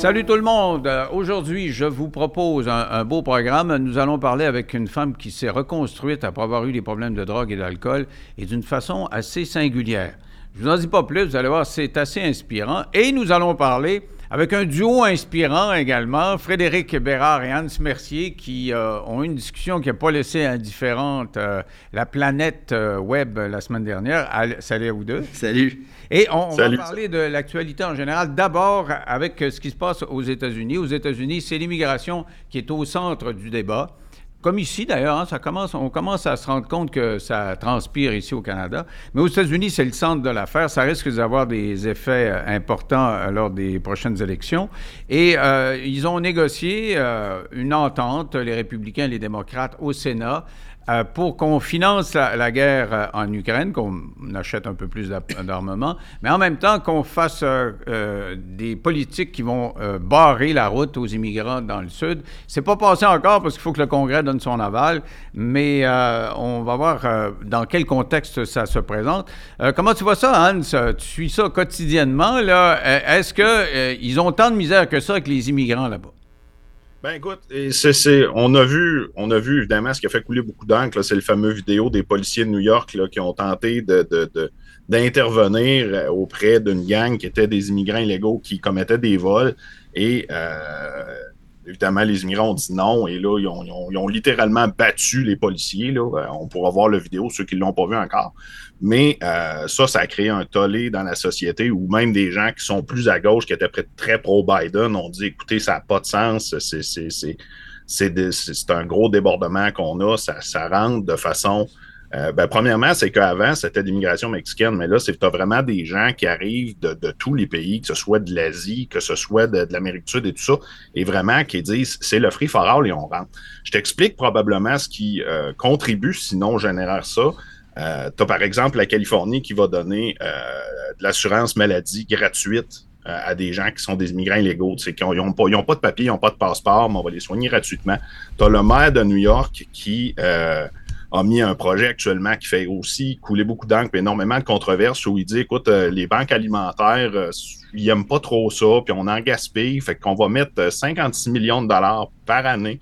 Salut tout le monde. Euh, Aujourd'hui, je vous propose un, beau programme. Nous allons parler avec une femme qui s'est reconstruite après avoir eu des problèmes de drogue et d'alcool et d'une façon assez singulière. Je vous en dis pas plus, vous allez voir, c'est assez inspirant. Et nous allons parler avec un duo inspirant également, Frédéric Bérard et Hans Mercier, qui euh, ont eu une discussion qui n'a pas laissé indifférente euh, la planète euh, web la semaine dernière. Allez, salut à vous deux. Salut. Et on, on Salut. va parler de l'actualité en général. D'abord, avec ce qui se passe aux États-Unis. Aux États-Unis, c'est l'immigration qui est au centre du débat. Comme ici, d'ailleurs, hein, ça commence, on commence à se rendre compte que ça transpire ici au Canada. Mais aux États-Unis, c'est le centre de l'affaire. Ça risque d'avoir des effets euh, importants euh, lors des prochaines élections. Et euh, ils ont négocié une entente, les républicains et les démocrates, au Sénat, euh, pour qu'on finance la, guerre euh, en Ukraine, qu'on achète un peu plus d'armement, mais en même temps qu'on fasse euh, des politiques qui vont barrer la route aux immigrants dans le Sud. C'est pas passé encore parce qu'il faut que le Congrès donne son aval, mais on va voir dans quel contexte ça se présente. Comment tu vois ça, Hans? Tu suis ça quotidiennement, là? Est-ce qu'ils ont tant de misère que ça avec les immigrants là-bas? Ben écoute, c'est, on a vu, on a vu évidemment ce qui a fait couler beaucoup d'encre, c'est le fameux vidéo des policiers de New York là, qui ont tenté de- d'intervenir euh, auprès d'une gang qui était des immigrants illégaux qui commettaient des vols. Et euh, évidemment, les immigrants ont dit non. Et là, ils ont, littéralement battu les policiers. Là. Euh, On pourra voir la vidéo, ceux qui ne l'ont pas vu encore. Mais euh, ça, ça a créé un tollé dans la société où même des gens qui sont plus à gauche, qui étaient très pro-Biden, ont dit écoutez, ça n'a pas de sens, c'est, c'est, c'est- c'est un gros débordement qu'on a, ça, ça rentre de façon. Euh, ben, premièrement, c'est qu'avant, c'était l'immigration mexicaine, mais là, c'est tu as vraiment des gens qui arrivent de, de tous les pays, que ce soit de l'Asie, que ce soit de, de l'Amérique du Sud et tout ça, et vraiment qui disent c'est le free for all et on rentre. Je t'explique probablement ce qui euh, contribue, sinon génère ça. Euh, tu as par exemple la Californie qui va donner euh, de l'assurance maladie gratuite euh, à des gens qui sont des immigrants illégaux, tu sais, qui n'ont pas, pas de papier, ils n'ont pas de passeport, mais on va les soigner gratuitement. Tu as le maire de New York qui euh, a mis un projet actuellement qui fait aussi couler beaucoup d'encre, énormément de controverses, où il dit, écoute, euh, les banques alimentaires, euh, ils n'aiment pas trop ça, puis on en gaspille, fait qu'on va mettre euh, 56 millions de dollars par année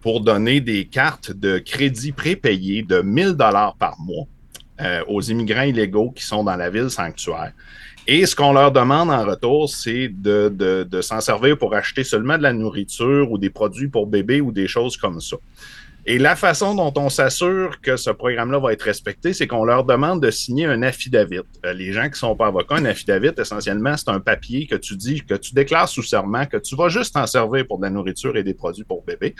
pour donner des cartes de crédit prépayées de 1000 dollars par mois euh, aux immigrants illégaux qui sont dans la ville sanctuaire. Et ce qu'on leur demande en retour, c'est de s'en servir pour acheter seulement de la nourriture ou des produits pour bébés ou des choses comme ça. Et la façon dont on s'assure que ce programme-là va être respecté, c'est qu'on leur demande de signer un affidavit. Euh, les gens qui ne sont pas avocats, un affidavit, essentiellement, c'est un papier que tu dis, que tu déclares sous serment, que tu vas juste t'en servir pour de la nourriture et des produits pour bébés.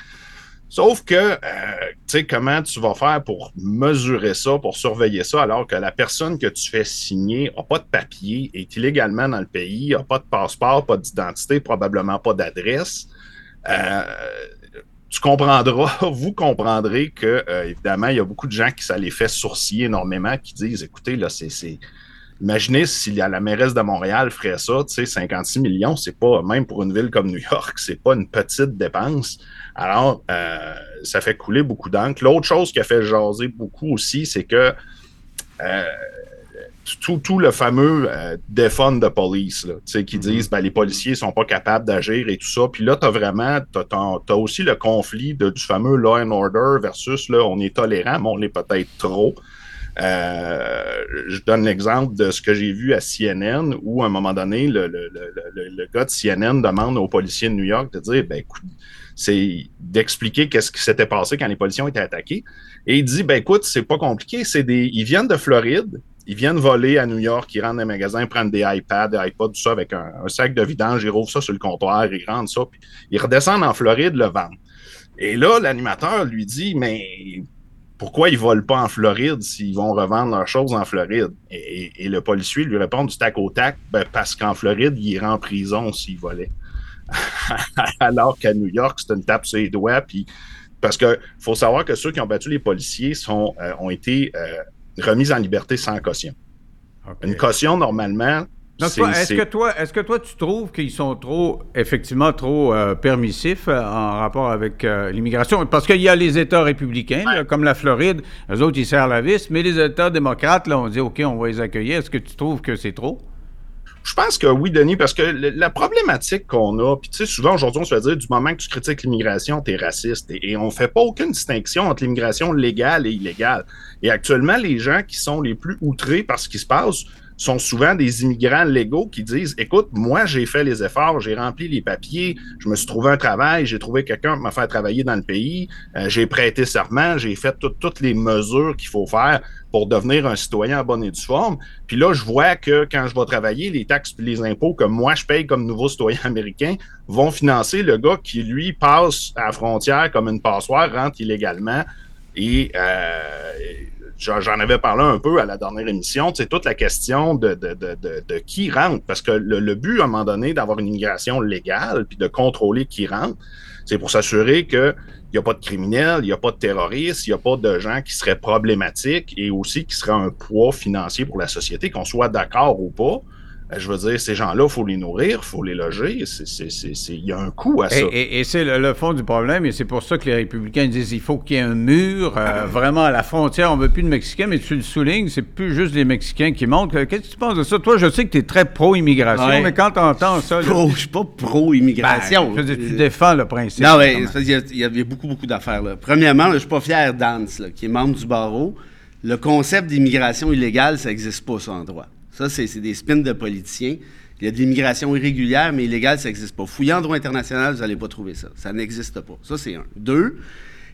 Sauf que, euh, tu sais, comment tu vas faire pour mesurer ça, pour surveiller ça, alors que la personne que tu fais signer n'a pas de papier, est illégalement dans le pays, n'a pas de passeport, pas d'identité, probablement pas d'adresse. Euh, tu comprendras, vous comprendrez que, euh, évidemment, il y a beaucoup de gens qui ça les fait sourciller énormément, qui disent, écoutez, là, c'est, Imaginez si la mairesse de Montréal ferait ça, tu sais, 56 millions, c'est pas, même pour une ville comme New York, c'est pas une petite dépense. Alors, euh, ça fait couler beaucoup d'encre. L'autre chose qui a fait jaser beaucoup aussi, c'est que euh, tout, tout le fameux euh, de police, là, qui disent ben, les policiers sont pas capables d'agir et tout ça. Puis là, tu as vraiment, tu as, aussi le conflit de, du fameux law and order versus là, on est tolérant, mais on l'est peut-être trop. Euh, je donne l'exemple de ce que j'ai vu à CNN où, à un moment donné, le, le, le, le, gars de CNN demande aux policiers de New York de dire ben, écoute, c'est d'expliquer qu'est-ce qui s'était passé quand les policiers ont été attaqués. Et il dit ben écoute, c'est pas compliqué, c'est des. Ils viennent de Floride, ils viennent voler à New York, ils rentrent dans les magasins, prennent des iPads, des iPods, tout ça avec un, sac de vidange, ils rouvrent ça sur le comptoir, ils rentrent ça, puis ils redescendent en Floride le vendent. Et là, l'animateur lui dit Mais pourquoi ils volent pas en Floride s'ils vont revendre leurs choses en Floride? Et, le policier lui répond du tac au tac, ben parce qu'en Floride, il irait en prison s'il volait. Alors qu'à New York, c'est une tape sur les doigts. Puis, parce qu'il faut savoir que ceux qui ont battu les policiers sont, euh, ont été euh, remis en liberté sans caution. Okay. Une caution, normalement, est-ce que toi, est-ce que toi tu trouves qu'ils sont trop, effectivement, trop euh, permissifs euh, en rapport avec euh, l'immigration? Parce qu'il y a les États républicains, ouais. là, comme la Floride, eux autres ils serrent la vis, mais les États démocrates, là, on dit ok, on va les accueillir. Est-ce que tu trouves que c'est trop? Je pense que oui, Denis, parce que la problématique qu'on a, puis tu sais, souvent aujourd'hui, on se fait dire du moment que tu critiques l'immigration, tu es raciste. Et, on ne fait pas aucune distinction entre l'immigration légale et illégale. Et actuellement, les gens qui sont les plus outrés par ce qui se passe sont souvent des immigrants légaux qui disent Écoute, moi, j'ai fait les efforts, j'ai rempli les papiers, je me suis trouvé un travail, j'ai trouvé quelqu'un pour me faire travailler dans le pays, euh, j'ai prêté serment, j'ai fait toutes les mesures qu'il faut faire pour devenir un citoyen en bonne et due forme. Puis là, je vois que quand je vais travailler, les taxes et les impôts que moi je paye comme nouveau citoyen américain vont financer le gars qui, lui, passe à la frontière comme une passoire, rentre illégalement. Et euh, j'en avais parlé un peu à la dernière émission, c'est toute la question de, de, qui rentre. Parce que le, but, à un moment donné, d'avoir une immigration légale, puis de contrôler qui rentre, c'est pour s'assurer qu'il n'y a pas de criminels, il n'y a pas de terroristes, il n'y a pas de gens qui seraient problématiques et aussi qui seraient un poids financier pour la société, qu'on soit d'accord ou pas. Ben, je veux dire, ces gens-là, il faut les nourrir, il faut les loger. Il y a un coût à ça. Et, c'est le, fond du problème, et c'est pour ça que les républicains disent il faut qu'il y ait un mur euh, vraiment à la frontière. On ne veut plus de Mexicains, mais tu le soulignes, c'est plus juste les Mexicains qui montent. Qu'est-ce que tu penses de ça? Toi, je sais que tu es très pro-immigration, mais quand tu entends ça. je ne suis pas pro-immigration. Ben, tu défends le principe. Non, mais il y, a beaucoup, beaucoup d'affaires. Premièrement, je ne suis pas fier d'Ance, qui est membre du barreau. Le concept d'immigration illégale, ça n'existe pas, ça, en droit. Ça, c'est des spins de politiciens. Il y a de l'immigration irrégulière, mais illégale, ça n'existe pas. Fouillant en droit international, vous n'allez pas trouver ça. Ça n'existe pas. Ça, c'est un. Deux,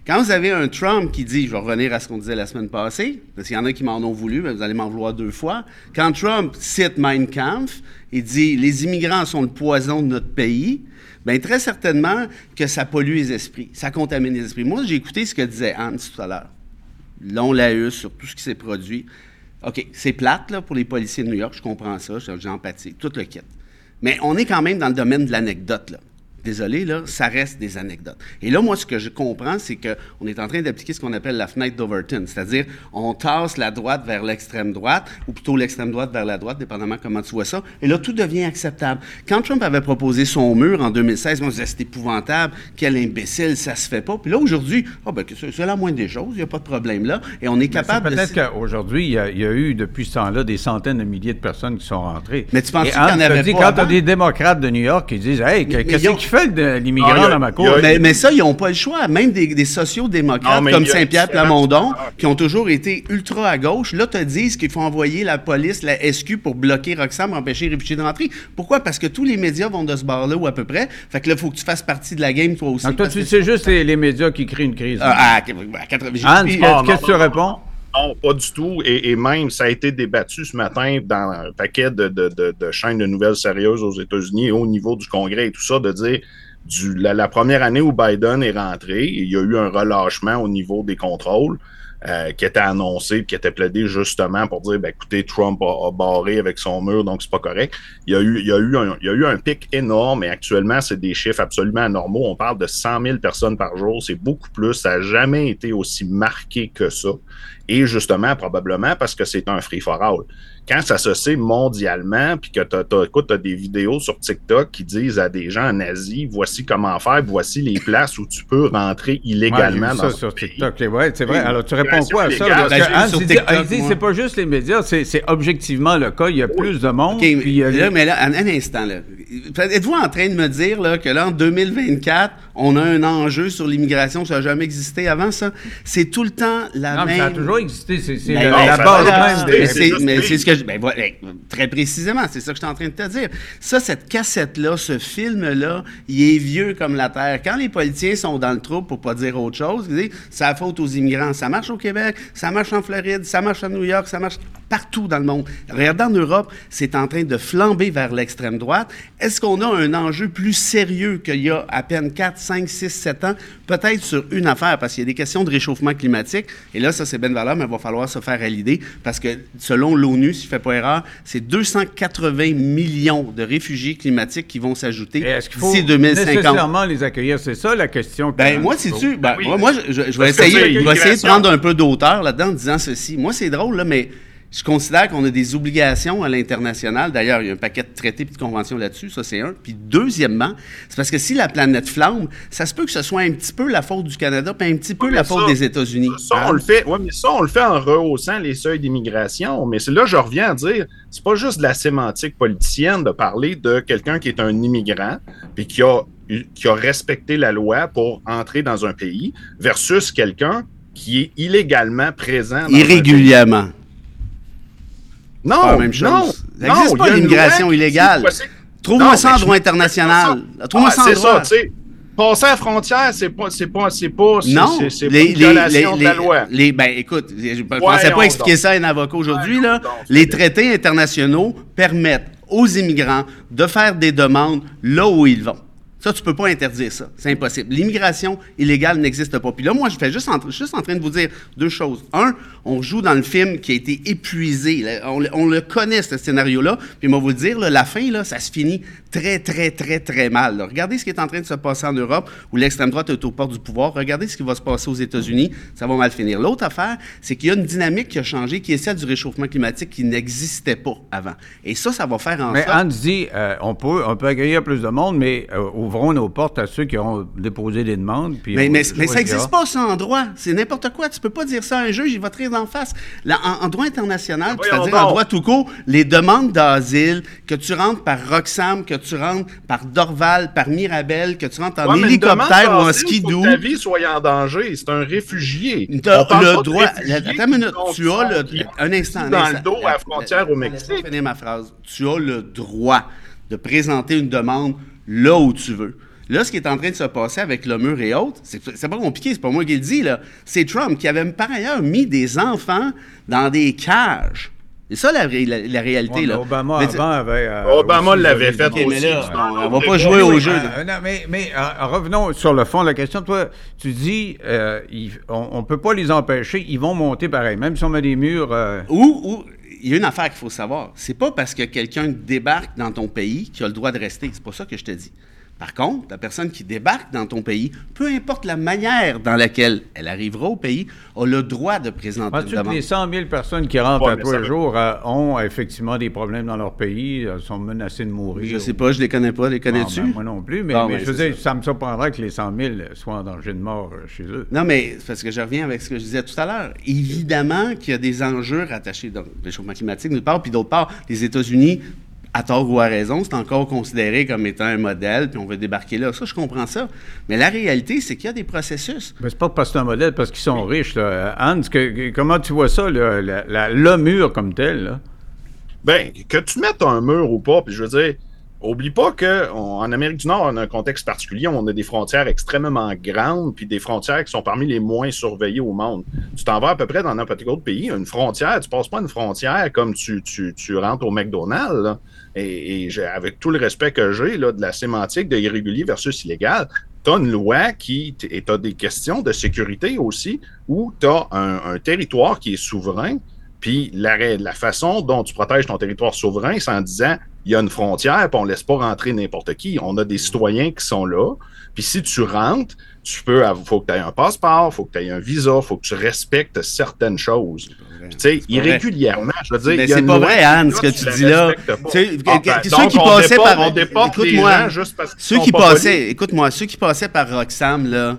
quand vous avez un Trump qui dit, je vais revenir à ce qu'on disait la semaine passée, parce qu'il y en a qui m'en ont voulu, mais vous allez m'en vouloir deux fois. Quand Trump cite Mein Kampf et dit les immigrants sont le poison de notre pays, bien très certainement que ça pollue les esprits, ça contamine les esprits. Moi, j'ai écouté ce que disait Hans tout à l'heure. Long laïus sur tout ce qui s'est produit. OK, c'est plate pour les policiers de New York, je comprends ça, j'ai empathie, tout le kit. Mais on est quand même dans le domaine de l'anecdote. Désolé, là, ça reste des anecdotes. Et là, moi, ce que je comprends, c'est qu'on est en train d'appliquer ce qu'on appelle la fenêtre d'Overton, c'est-à-dire on tasse la droite vers l'extrême droite, ou plutôt l'extrême droite vers la droite, dépendamment comment tu vois ça, et là, tout devient acceptable. Quand Trump avait proposé son mur en 2016, moi, je disais, c'est épouvantable, quel imbécile, ça se fait pas. Puis là, aujourd'hui, oh, ben, c'est la moindre des choses, il n'y a pas de problème là, et on est capable de... Peut-être qu'aujourd'hui, il, y, a eu, depuis ce temps-là, des centaines de milliers de personnes qui sont rentrées. Mais tu penses qu'il y en avait pas Quand tu as des démocrates de New York qui disent, hey, qu'est-ce qu'ils de l'immigrant dans ma cour. Mais, ça, ils n'ont pas le choix. Même des, des sociaux-démocrates comme Saint-Pierre Plamondon, qui ont toujours été ultra à gauche, là, te disent qu'il faut envoyer la police, la SQ pour bloquer Roxham, empêcher les réfugiés d'entrer. Pourquoi? Parce que tous les médias vont de ce bar-là ou à peu près. Fait que là, il faut que tu fasses partie de la game, toi aussi. Donc, toi, c'est juste les, médias qui créent une crise. Ah, ah, Anne, qu'est-ce que tu réponds? Non, pas du tout. Et, même, ça a été débattu ce matin dans un paquet de, chaînes de nouvelles sérieuses aux États-Unis au niveau du Congrès et tout ça, de dire la, première année où Biden est rentré, il y a eu un relâchement au niveau des contrôles euh, qui était annoncé, qui était plaidé justement pour dire, ben, écoutez, Trump a, barré avec son mur, donc c'est pas correct. Il y, a eu, il, y a eu un, il y a eu un pic énorme et actuellement, c'est des chiffres absolument anormaux. On parle de 100 000 personnes par jour, c'est beaucoup plus. Ça n'a jamais été aussi marqué que ça. Et justement, probablement parce que c'est un free for all quand ça se sait mondialement, puis que tu as, des vidéos sur TikTok qui disent à des gens en Asie, voici comment faire, voici les places où tu peux rentrer illégalement ouais, dans ça sur TikTok. Ouais, c'est vrai. Alors, tu réponds quoi à ça? Parce que c'est pas juste les médias, c'est objectivement le cas. Il y a plus de monde. mais là, un, instant, là. Êtes-vous en train de me dire là, que là, en 2024, on a un enjeu sur l'immigration, ça n'a jamais existé avant ça? C'est tout le temps la non, même... ça a toujours existé. C'est la, base même. Mais c'est ce que ben, très précisément, c'est ça que je suis en train de te dire. Ça, cette cassette-là, ce film-là, il est vieux comme la Terre. Quand les politiciens sont dans le trouble, pour pas dire autre chose, ils disent c'est la faute aux immigrants. Ça marche au Québec, ça marche en Floride, ça marche à New York, ça marche partout dans le monde. Regardez en Europe, c'est en train de flamber vers l'extrême droite. Est-ce qu'on a un enjeu plus sérieux qu'il y a à peine 4, 5, 6, 7 ans? Peut-être sur une affaire, parce qu'il y a des questions de réchauffement climatique. Et là, ça, c'est bien valeur, mais il va falloir se faire à l'idée, parce que selon l'ONU, si je ne fais pas erreur, c'est 280 millions de réfugiés climatiques qui vont s'ajouter d'ici 2050. nécessairement les accueillir? C'est ça la question. Ben, moi, si tu... Ben, moi, je, vais essayer, je vais essayer de prendre un peu d'auteur là-dedans en disant ceci. Moi, c'est drôle, là, mais Je considère qu'on a des obligations à l'international. D'ailleurs, il y a un paquet de traités et de conventions là-dessus, ça c'est un. Puis deuxièmement, c'est parce que si la planète flambe, ça se peut que ce soit un petit peu la faute du Canada, puis un petit peu Ouais, la faute des États-Unis. Ça, on le fait. Ouais, mais ça, on le fait en rehaussant les seuils d'immigration. Mais c'est là, je reviens à dire, c'est pas juste de la sémantique politicienne de parler de quelqu'un qui est un immigrant puis qui a, qui a respecté la loi pour entrer dans un pays versus quelqu'un qui est illégalement présent. dans un Irrégulièrement. pays. Non, pas la même chose. non, Ça existe non, pas l'immigration illégale. c'est- Trouve-moi Non, ça en droit international. Ah, Trouve-moi ça en c'est droit. ça, tu sais. Passer à la frontière, c'est pas, c'est pas, c'est pas, c'est- Non, c'est, c'est pas les, une les, violation les, de la loi. les- ben, écoute, je ne pensais pas expliquer ça à un avocat aujourd'hui. Là. Les traités internationaux permettent aux immigrants de faire des demandes là où ils vont. Ça, tu peux pas interdire ça. C'est impossible. L'immigration illégale n'existe pas. Puis là, moi, je fais juste en, juste en train de vous dire deux choses. Un, on joue dans le film qui a été épuisé. Là, On, le- on le connaît, ce scénario-là. Puis moi, vous le dire, là, la fin, là, ça se finit très, très, très, très mal. là. Regardez ce qui est en train de se passer en Europe, où l'extrême droite est au port du pouvoir. Regardez ce qui va se passer aux États-Unis. Ça va mal finir. L'autre affaire, c'est qu'il y a une dynamique qui a changé, qui est celle du réchauffement climatique qui n'existait pas avant. Et ça, ça va faire en Mais sorte... Hans dit, euh, on, peut, on peut accueillir plus de monde, mais euh, ouvrons nos portes à ceux qui ont déposé des demandes. puis Mais, on mais, mais ça n'existe pas, ça, en droit. C'est n'importe quoi. Tu peux pas dire ça à un juge, il va te rire d'en face. Là, en, en droit international, c'est-à-dire en droit tout court, les demandes d'asile, que tu rentres par Roxham, que tu rentres par Dorval, par Mirabel, que tu rentres en Ouais, hélicoptère ou en skidoo, que Ta vie soit en danger. C'est un réfugié. Parle le droit. Attends une minute. Tu as le. Un instant. un dans instant. le dos à la frontière au Mexique. finir ma phrase. Tu as le droit de présenter une demande là où tu veux. Là, ce qui est en train de se passer avec le mur et autres, c'est c'est pas compliqué, c'est pas moi qui le dis, là. C'est Trump qui avait par ailleurs mis des enfants dans des cages. C'est ça la, ré- la- la réalité, Ouais, là. Obama, Mais avant, avait... euh, Obama aussi l'avait levé fait aussi. là, un on, on va pas jouer au Oui, jeu. euh, euh, non, mais mais euh, revenons sur le fond de la question. Toi, tu dis, euh, on ne peut pas les empêcher, ils vont monter pareil, même si on met des murs. euh, Ou, ou- il y a une affaire qu'il faut savoir. C'est pas parce que quelqu'un débarque dans ton pays qu'il a le droit de rester. C'est pas ça que je te dis. Par contre, la personne qui débarque dans ton pays, peu importe la manière dans laquelle elle arrivera au pays, a le droit de présenter une demande. les 100 000 personnes qui rentrent Ouais, à ça veut- jours euh, ont effectivement des problèmes dans leur pays, euh, sont menacés de mourir? Je sais pas, je les connais pas. Les Ah, connais-tu? ben, moi non plus, mais, Bon, mais ben, je veux dire, ça. me surprendrait que les 100 000 soient en danger de mort euh, chez eux. Non, mais c'est parce que je reviens avec ce que je disais tout à l'heure. Évidemment qu'il y a des enjeux rattachés au réchauffement climatique, d'une part, puis d'autre part, les États-Unis, à tort ou à raison, c'est encore considéré comme étant un modèle, puis on veut débarquer là. Ça, je comprends ça. Mais la réalité, c'est qu'il y a des processus. Mais c'est pas parce que c'est un modèle, parce qu'ils sont riches. Là. Hans, que- que- comment tu vois ça, là, la- la- le mur comme tel? Là? Ben, que tu mettes un mur ou pas, puis je veux dire, oublie pas qu'en Amérique du Nord, on a un contexte particulier, on a des frontières extrêmement grandes, puis des frontières qui sont parmi les moins surveillées au monde. Tu t'en vas à peu près dans n'importe quel autre pays, une frontière, tu passes pas une frontière comme tu, tu, tu rentres au McDonald's. Et, avec tout le respect que j'ai de la sémantique de irrégulier versus illégal, tu as une loi qui, et tu as des questions de sécurité aussi, où tu as un, territoire qui est souverain, puis la, la façon dont tu protèges ton territoire souverain, c'est en disant il y a une frontière, puis on laisse pas rentrer n'importe qui. On a des citoyens qui sont là. Puis si tu rentres, tu peux, il faut que tu aies un passeport, il faut que tu aies un visa, il faut que tu respectes certaines choses. Puis, tu sais, irrégulièrement, je veux dire. Mais c'est pas vrai, Anne, ce que tu dis là. Tu sais, Ah, ben, ceux qui passaient déporte- par- On déporte les écoute-moi, gens juste parce qu'ils Ceux qui pas passaient, écoute-moi, ceux qui passaient par Roxham, là,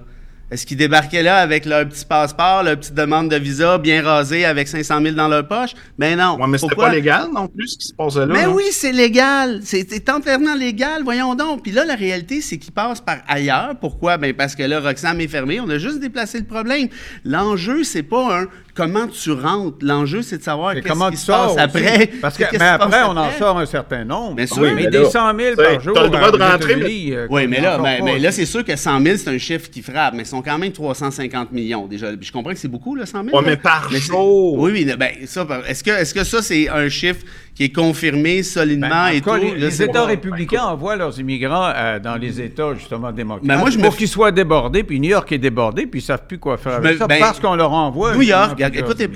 est-ce qu'ils débarquaient là avec leur petit passeport, leur petite demande de visa bien rasée avec 500 000 dans leur poche? Ben non. Ouais, mais c'était pas légal non plus ce qui se passait là. Mais là. oui, c'est légal. C'est c'est entièrement légal, voyons donc. Puis là, la réalité, c'est qu'ils passent par ailleurs. Pourquoi? Ben parce que là, Roxham est fermé. On a juste déplacé le problème. L'enjeu, c'est pas un comment tu rentres? L'enjeu, c'est de savoir qu'est-ce comment qui tu se passe sors après. Parce que, mais après, on en sort un certain nombre. Bien sûr. Oui, Oui, mais mais des là, 100 000 t'sais, par jour. t'as le droit de rentrer, euh, Oui, mais là, mais, là, c'est sûr que 100 000, c'est un chiffre qui frappe, mais ils sont quand même 350 millions déjà. Puis je comprends que c'est beaucoup, là, 100 000. Ouais, là. mais par jour. Oui, oui, ben, ça, est-ce que, est-ce que ça, c'est un chiffre qui est confirmé solidement Ben, en et tout les, États républicains envoient leurs immigrants euh, dans les États, justement, démocrates. Ben, moi, je me pour f- qu'ils soient débordés, puis New York est débordé, puis ils ne savent plus quoi faire avec me- ça, ben, parce qu'on leur envoie. New York, écoutez,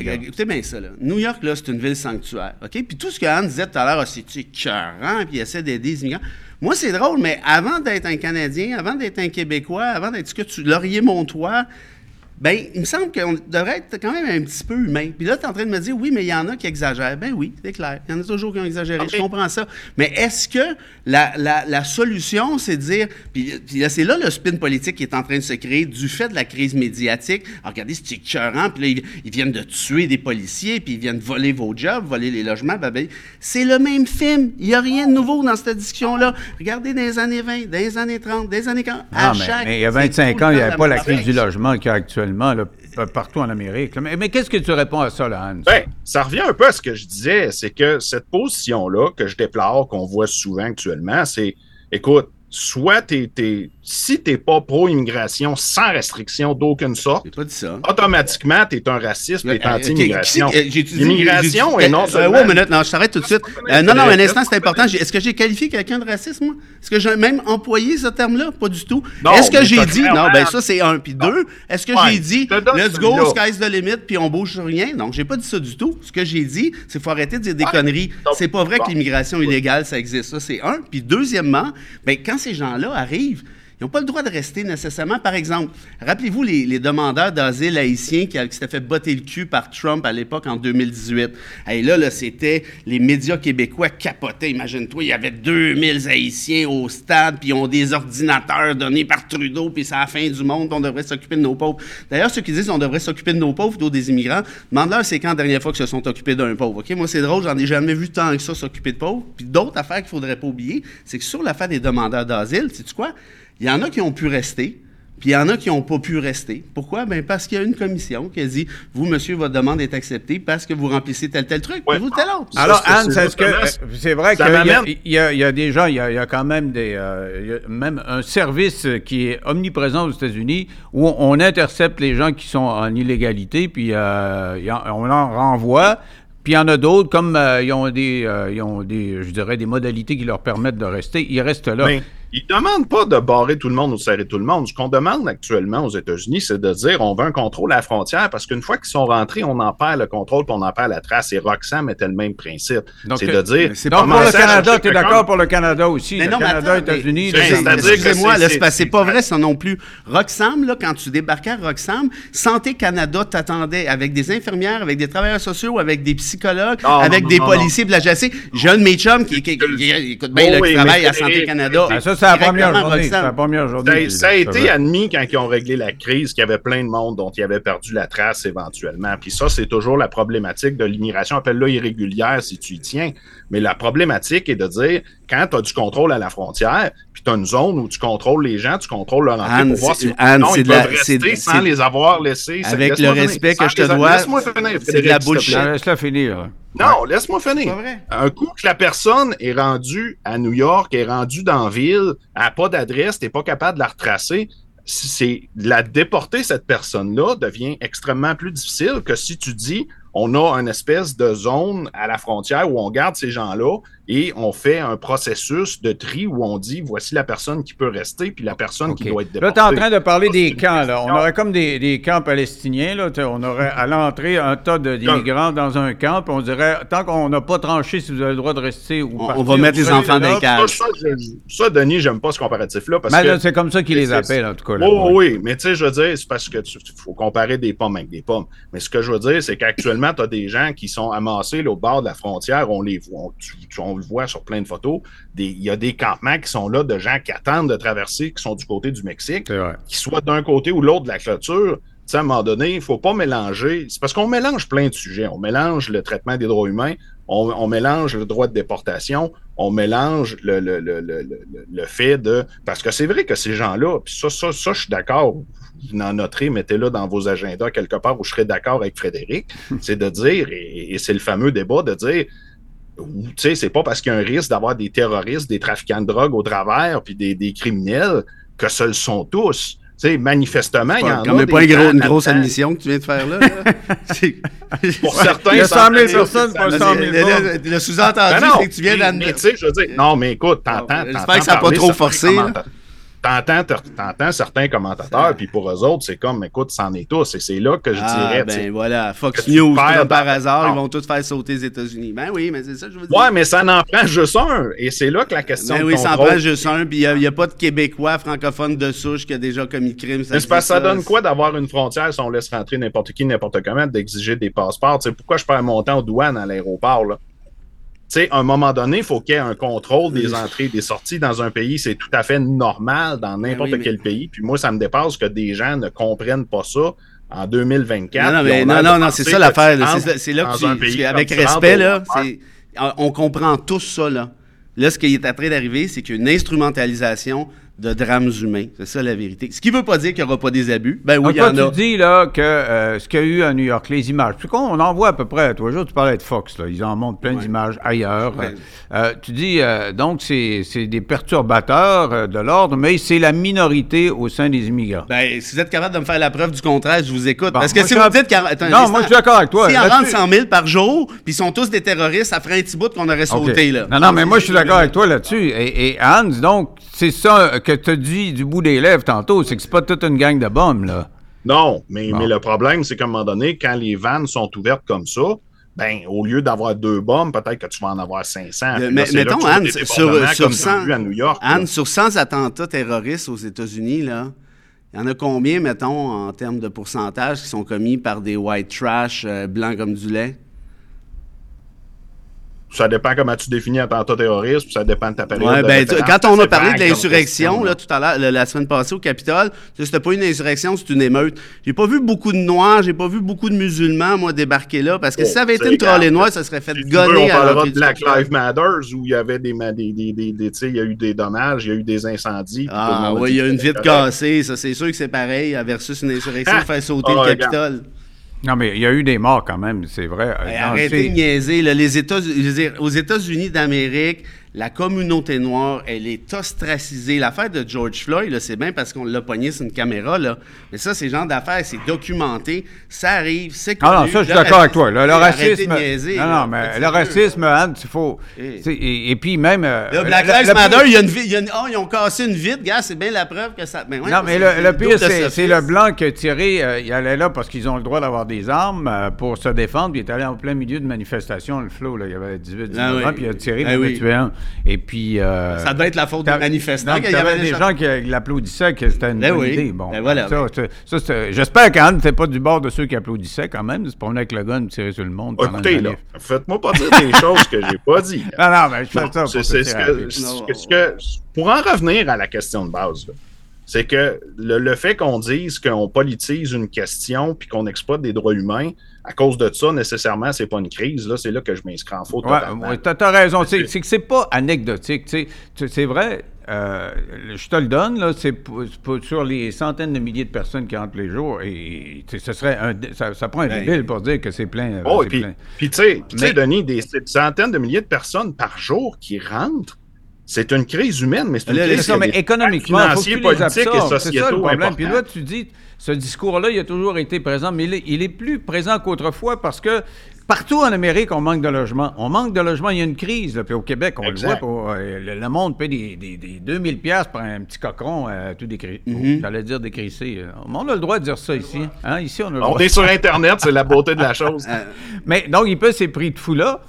bien ça. Là. New York, là, c'est une ville sanctuaire. OK? Puis tout ce que Anne disait tout à l'heure, c'est écœurant, puis il essaie d'aider les immigrants. Moi, c'est drôle, mais avant d'être un Canadien, avant d'être un Québécois, avant d'être ce que tu. Laurier Montois, ben, il me semble qu'on devrait être quand même un petit peu humain. Puis là, tu es en train de me dire, oui, mais il y en a qui exagèrent. Ben oui, c'est clair. Il y en a toujours qui ont exagéré. Je comprends ça. Mais est-ce que la, la, la solution, c'est de dire, puis, là, c'est là le spin politique qui est en train de se créer du fait de la crise médiatique. Alors, regardez, c'est écœurant. Puis là, ils, viennent de tuer des policiers, puis ils viennent voler vos jobs, voler les logements. Ben, ben, c'est le même film. Il n'y a rien de nouveau dans cette discussion-là. Regardez dans les années 20, dans les années 30, dans les années 40. Ah, mais, mais, il y a 25 ans, il n'y avait pas la crise du logement qu'il y a actuellement partout en Amérique. Mais, qu'est-ce que tu réponds à ça, là, Hans? Ben, ça revient un peu à ce que je disais, c'est que cette position-là, que je déplore, qu'on voit souvent actuellement, c'est, écoute, soit tu es, si tu n'es pas pro-immigration sans restriction d'aucune sorte, automatiquement, tu es un raciste, tu es anti-immigration. L'immigration est non seulement... Euh, minute, non, je t'arrête tout de suite. Euh, non, non, un instant, c'est important. Est-ce que j'ai qualifié quelqu'un de raciste, moi? Est-ce que j'ai même employé ce terme-là? Pas du tout. Est-ce que j'ai dit... Non, ben ça, c'est un. Puis deux, est-ce que j'ai dit, let's go, sky's the limit, puis on bouge sur rien? Non, j'ai pas dit ça du tout. Ce que j'ai dit, c'est qu'il faut arrêter de dire des conneries. C'est pas vrai que l'immigration illégale, ça existe. Ça, c'est un. Puis deuxièmement, ben quand ces gens-là arrivent, ils n'ont pas le droit de rester nécessairement. Par exemple, rappelez-vous les, demandeurs d'asile haïtiens qui, s'étaient fait botter le cul par Trump à l'époque en 2018. Et là, là c'était les médias québécois capotaient. Imagine-toi, il y avait 2000 Haïtiens au stade, puis ils ont des ordinateurs donnés par Trudeau, puis c'est la fin du monde, on devrait s'occuper de nos pauvres. D'ailleurs, ceux qui disent qu'on devrait s'occuper de nos pauvres, plutôt des immigrants, demande-leur c'est quand la dernière fois qu'ils se sont occupés d'un pauvre. Ok, Moi, c'est drôle, j'en ai jamais vu tant que ça s'occuper de pauvres. Puis d'autres affaires qu'il ne faudrait pas oublier, c'est que sur l'affaire des demandeurs d'asile, sais-tu quoi? Il y en a qui ont pu rester, puis il y en a qui n'ont pas pu rester. Pourquoi? Bien, parce qu'il y a une commission qui a dit Vous, monsieur, votre demande est acceptée parce que vous remplissez tel tel truc, vous tel autre. Alors, Anne, c'est que c'est vrai qu'il y, y, a des gens, il y a, quand même des euh, même un service qui est omniprésent aux États-Unis où on intercepte les gens qui sont en illégalité, puis euh, on en renvoie. Puis il y en a d'autres, comme euh, ils, ont des, ils ont des, je dirais, des modalités qui leur permettent de rester, ils restent là. Ils ne demandent pas de barrer tout le monde ou de serrer tout le monde. Ce qu'on demande actuellement aux États-Unis, c'est de dire on veut un contrôle à la frontière parce qu'une fois qu'ils sont rentrés, on en perd le contrôle puis on en perd la trace. Et Roxham était le même principe. C'est de dire. Donc, pour le Canada, tu es d'accord pour le Canada aussi. Mais le non, Canada, États-Unis. Excusez-moi, c'est pas vrai ça non plus. Roxham, là, quand tu débarquais à Roxham, Santé Canada t'attendait avec des infirmières, avec des travailleurs sociaux, avec des psychologues, avec des policiers de la GAC. J'ai un de mes chums qui, écoute bien, le travail à Santé Canada. C'est la première journée. la première journée. Ça, a été admis quand ils ont réglé la crise qu'il y avait plein de monde dont ils avaient perdu la trace éventuellement. Puis ça, c'est toujours la problématique de l'immigration. Appelle-la irrégulière si tu y tiens. Mais la problématique est de dire, quand tu as du contrôle à la frontière, puis tu as une zone où tu contrôles les gens, tu contrôles leur entrée pour voir si Anne, non, ils peuvent rester sans les avoir laissés. Avec le respect que je te dois, c'est de la bullshit. Laisse-la finir. Non, laisse-moi finir. Un coup que la personne est rendue à New York, est rendue dans la ville, elle n'a pas d'adresse, tu n'es pas capable de la retracer, c'est la déporter cette personne-là devient extrêmement plus difficile que si tu dis on a une espèce de zone à la frontière où on garde ces gens-là et on fait un processus de tri où on dit voici la personne qui peut rester puis la personne qui doit être déportée. Là, tu es en train de parler des camps. Là. On aurait comme des, camps palestiniens. Là. On aurait à l'entrée un tas d'immigrants dans un camp. Puis on dirait tant qu'on n'a pas tranché si vous avez le droit de rester ou On, va mettre les enfants dans les cages. Ça, ça, Denis, j'aime pas ce comparatif-là. c'est comme ça qu'ils les appellent, en tout cas. oh, oui, mais tu sais, je veux dire, c'est parce que faut comparer des pommes avec des pommes. Mais ce que je veux dire, c'est qu'actuellement, tu as des gens qui sont amassés au bord de la frontière. On les voit. on le voit sur plein de photos. Il y a des campements qui sont là de gens qui attendent de traverser, qui sont du côté du Mexique, qui soient d'un côté ou l'autre de la clôture. à un moment donné, il ne faut pas mélanger. C'est parce qu'on mélange plein de sujets. On mélange le traitement des droits humains, on, mélange le droit de déportation, on mélange le, le, le, le fait de. Parce que c'est vrai que ces gens-là, puis ça, ça, ça, je suis d'accord, vous en noterez, mettez-le dans vos agendas quelque part où je serai d'accord avec Frédéric, c'est de dire, et c'est le fameux débat de dire, tu sais, c'est pas parce qu'il y a un risque d'avoir des terroristes, des trafiquants de drogue au travers, puis des, criminels, que ce le sont tous. Tu sais, manifestement, il y en a. Comme pas une, grosse admission que tu viens de faire là. pour certains, il y a 100 000 personnes pour 100 000 Le, le sous-entendu, ben c'est que tu viens d'admettre. Tu sais, je veux dire, non, mais écoute, t'entends. J'espère que ça n'a pas trop forcé. T'entends, certains commentateurs, puis pour eux autres, c'est comme, écoute, c'en est tous. Et c'est là que je ah, dirais. Ben voilà, Fox News, par hasard, ils vont tous faire sauter les États-Unis. Ben oui, mais c'est ça que je veux dire. Ouais, mais ça n'en prend juste un. Et c'est là que la question. Ben oui, ça en prend juste un, puis il n'y a, pas de Québécois francophones de souche qui a déjà commis crime. Ça mais parce ça, ça donne quoi d'avoir une frontière si on laisse rentrer n'importe qui, n'importe comment, d'exiger des passeports? sais pourquoi je perds mon temps aux douanes à l'aéroport, là? Sais, à un moment donné, il faut qu'il y ait un contrôle des entrées et des sorties dans un pays. C'est tout à fait normal dans ben n'importe quel pays. Puis moi, ça me dépasse que des gens ne comprennent pas ça en 2024. Non, non, non, c'est ça l'affaire. C'est là que avec respect, là, on comprend tous ça, là. Là, ce qui est en train d'arriver, c'est qu'une instrumentalisation de drames humains. C'est ça la vérité. Ce qui ne veut pas dire qu'il n'y aura pas des abus. Ben oui, il y en a. tu dis là, que euh, ce qu'il y a eu à New York, les images, puis on en voit à peu près, toi, jour, tu parlais de Fox, là, ils en montrent plein d'images ailleurs. Euh, tu dis, euh, donc, c'est des perturbateurs de l'ordre, mais c'est la minorité au sein des immigrants. Ben, si vous êtes capable de me faire la preuve du contraire, je vous écoute. Parce que si vous dites qu'il Non, moi, je suis d'accord avec toi. Si en rentrent 100 000 par jour, puis ils sont tous des terroristes, ça ferait un petit bout qu'on aurait sauté, là. Non, non, mais moi, je suis d'accord avec toi là-dessus. Et, et Hans, donc, c'est ça que tu as dit du bout des lèvres tantôt, c'est que c'est pas toute une gang de bombes, là. Non, mais, mais le problème, c'est qu'à un moment donné, quand les vannes sont ouvertes comme ça, ben, au lieu d'avoir deux bombes, peut-être que tu vas en avoir 500. mais, mettons, Anne, sur, sur, 100, à New York, Anne sur 100 attentats terroristes aux États-Unis, là, il y en a combien, mettons, en termes de pourcentage, qui sont commis par des white trash euh, blancs comme du lait? Ça dépend comment tu définis attentat terroriste, ça dépend de ta période. Ouais, ben, quand on a parlé de l'insurrection, là, tout à l'heure, la semaine passée au Capitole, c'était pas une insurrection, c'est une émeute. J'ai pas vu beaucoup de Noirs, j'ai pas vu beaucoup de musulmans, moi, débarquer là, parce que si ça avait été une trolley noire, ça serait fait si gonner veux, on parlera de Black Lives Matter, où il y avait des, des, des, des, des il y a eu des dommages, il y a eu des incendies. Ah, oui, il y a une vitre cassée, ça, c'est sûr que c'est pareil, versus une insurrection qui fait sauter le Capitole. Non, mais il y a eu des morts quand même, c'est vrai. arrêtez de niaiser. les États, aux États-Unis d'Amérique, la communauté noire, elle est ostracisée. L'affaire de George Floyd, c'est bien parce qu'on l'a pogné sur une caméra, là. Mais ça, ces genre d'affaires, c'est documenté, ça arrive, c'est connu. Ah non, ça, je suis d'accord avec toi. Le, racisme... Niaiser, non, non, mais le racisme, Anne, il faut... Et, et, puis même... Euh, le Black Lives Matter, il y a une... Il y a oh, ils ont cassé une vitre, gars, c'est bien la preuve que ça... Mais non, mais le, pire, c'est le blanc qui a tiré, euh, il allait là parce qu'ils ont le droit d'avoir des armes euh, pour se défendre, puis il est allé en plein milieu de manifestation, le flow, là, il y avait 18, 19 ah ans, puis il a tiré, ah, il a tué un. Et puis. Euh, ça doit être la faute des manifestants. Il y avait des gens qui l'applaudissaient, que c'était une ben bonne idée. Bon, ben voilà. J'espère qu'Anne n'était pas du bord de ceux qui applaudissaient quand même, de se promener avec le gun et tirer sur le monde. Écoutez, là, faites-moi pas dire des choses que j'ai pas dit. Non, non, mais je fais ça. C'est ce que, Pour en revenir à la question de base, c'est que le, fait qu'on dise qu'on politise une question puis qu'on exploite des droits humains, à cause de ça, nécessairement, c'est pas une crise. Là, c'est là que je m'inscris en faute. Ouais, tu as, raison. C'est que c'est pas anecdotique. C'est vrai, euh, je te le donne, là, c'est sur les centaines de milliers de personnes qui rentrent les jours. Et ce serait un, ça, prend un ben, débile pour dire que c'est plein. Oh, puis, tu sais, Denis, des centaines de milliers de personnes par jour qui rentrent c'est une crise humaine, mais c'est une crise mais économiquement, financier, politique et sociétal. problème. Puis là, tu dis, ce discours-là, il a toujours été présent, mais il est, plus présent qu'autrefois parce que partout en Amérique, on manque de logement. On manque de logement, il y a une crise. puis au Québec, on le voit, pour, euh, le, monde paie des, des, des 2000 pièces pour un petit cochon euh, tout décrit. Mm-hmm. J'allais dire décrissé. On a le droit de dire ça ici. Hein? Ici, on a le droit. On est sur Internet, c'est la beauté de la chose. mais donc, il paie ces prix de fou-là.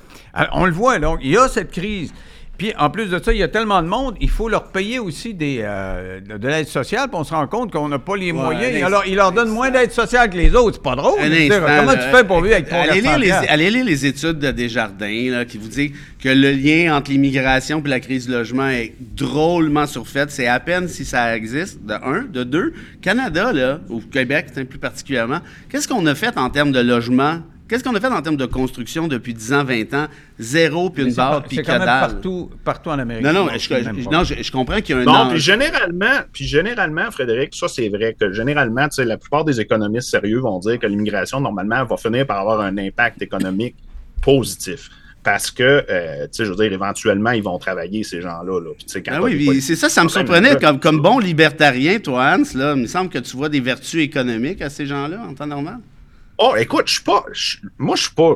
On le voit, donc, il y a cette crise. Puis en plus de ça, il y a tellement de monde, il faut leur payer aussi des, euh, de, l'aide sociale, puis on se rend compte qu'on n'a pas les moyens. alors, ils leur donnent moins d'aide sociale que les autres. C'est pas drôle. comment tu fais pour vivre avec ton allez lire, les, allez lire les études de Desjardins là, qui vous disent que le lien entre l'immigration et la crise du logement est drôlement surfait. C'est à peine si ça existe, de un. De deux, Canada, là, ou Québec plus particulièrement, qu'est-ce qu'on a fait en termes de logement Qu'est-ce qu'on a fait en termes de construction depuis 10 ans, 20 ans? Zéro, puis une barre, puis que dalle. partout, partout en Amérique. Non, non, je, non je, comprends qu'il y a un... Non, puis généralement, puis généralement, Frédéric, ça c'est vrai que généralement, la plupart des économistes sérieux vont dire que l'immigration, normalement, va finir par avoir un impact économique positif parce que, euh, tu sais, je veux dire, éventuellement, ils vont travailler, ces gens-là. Là. ah oui, c'est ça, ça me surprenait. Comme, comme bon libertarien, toi, Hans, là, il me semble que tu vois des vertus économiques à ces gens-là en temps normal. Oh, écoute, je suis pas. moi, je suis pas.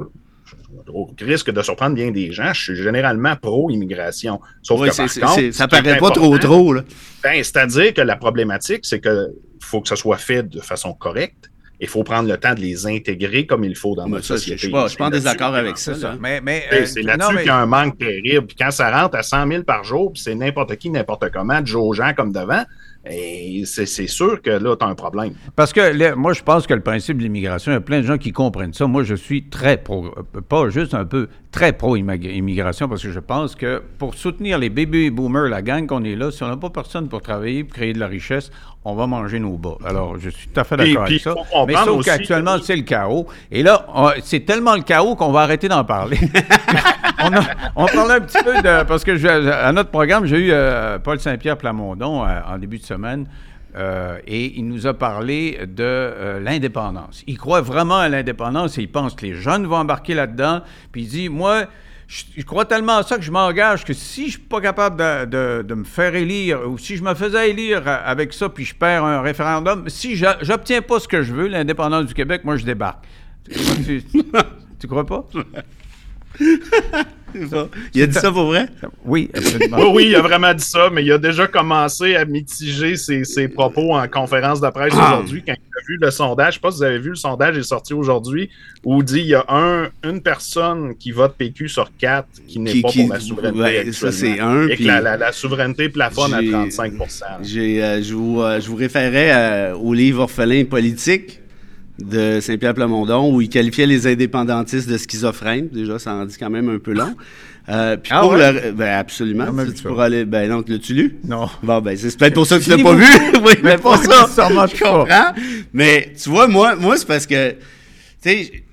au risque de surprendre bien des gens, je suis généralement pro-immigration. Sauf Oui, que par contre, ça paraît pas trop trop, là. ben, C'est-à-dire que la problématique, c'est que faut que ça soit fait de façon correcte. Il faut prendre le temps de les intégrer comme il faut dans Mais notre ça, je société. je suis pas, je suis pas en désaccord avec ça. Mais, euh, C'est là-dessus mais- qu'il y a un manque terrible. Puis quand ça rentre à 100 000 par jour, puis c'est n'importe qui, n'importe comment, de Jean comme devant, et c'est sûr que là, tu as un problème. Parce que moi, je pense que le principe de l'immigration, il y a plein de gens qui comprennent ça. Moi, je suis très pro, pas juste un peu, très pro-immigration parce que je pense que pour soutenir les baby boomers, la gang qu'on est là, si on n'a pas personne pour travailler, pour créer de la richesse, on va manger nos bas. Alors, je suis tout à fait d'accord avec ça. Mais sauf qu'actuellement, c'est le chaos. Et là, c'est tellement le chaos qu'on va arrêter d'en parler. on, a, on parlait un petit peu de. Parce que je- à notre programme, j'ai eu euh, Paul Saint-Pierre Plamondon euh, en début de semaine. Euh, et il nous a parlé de euh, l'indépendance. Il croit vraiment à l'indépendance et il pense que les jeunes vont embarquer là-dedans. Puis il dit, moi, je, crois tellement à ça que je m'engage que si je suis pas capable de, me faire élire ou si je me faisais élire euh, avec ça puis je perds un référendum, si j'obtiens pas ce que je veux, l'indépendance du Québec, moi je débarque. tu, tu crois pas? Il a dit ça pour vrai? Oui, absolument. Oui, oui, il a vraiment dit ça, mais il a déjà commencé à mitiger ses, ses propos en conférence de presse Ah. aujourd'hui quand il a vu le sondage. Je ne sais pas si vous avez vu, le sondage est sorti aujourd'hui où il dit il y a un, une personne qui vote PQ sur quatre qui n'est pas qui- pour la souveraineté. ouais, ça, c'est un, Et que la, la- la souveraineté plafonne à J'ai- 35 J'ai, euh, je, vous, euh, je vous référais euh, au livre Orphelin politique de Saint-Pierre Plamondon où il qualifiait les indépendantistes de schizophrènes. Déjà, ça en dit quand même un peu long. Euh, puis Ah pour ouais? le, ben absolument. Jamais Tu- vu tu ça. pourras aller, ben non, l'as-tu lu? Non. Bon, ben c'est peut-être pour ça que tu l'as pas vu. oui, mais pour ça. nécessairement Je comprends. Mais tu vois, moi, moi c'est parce que, tu sais,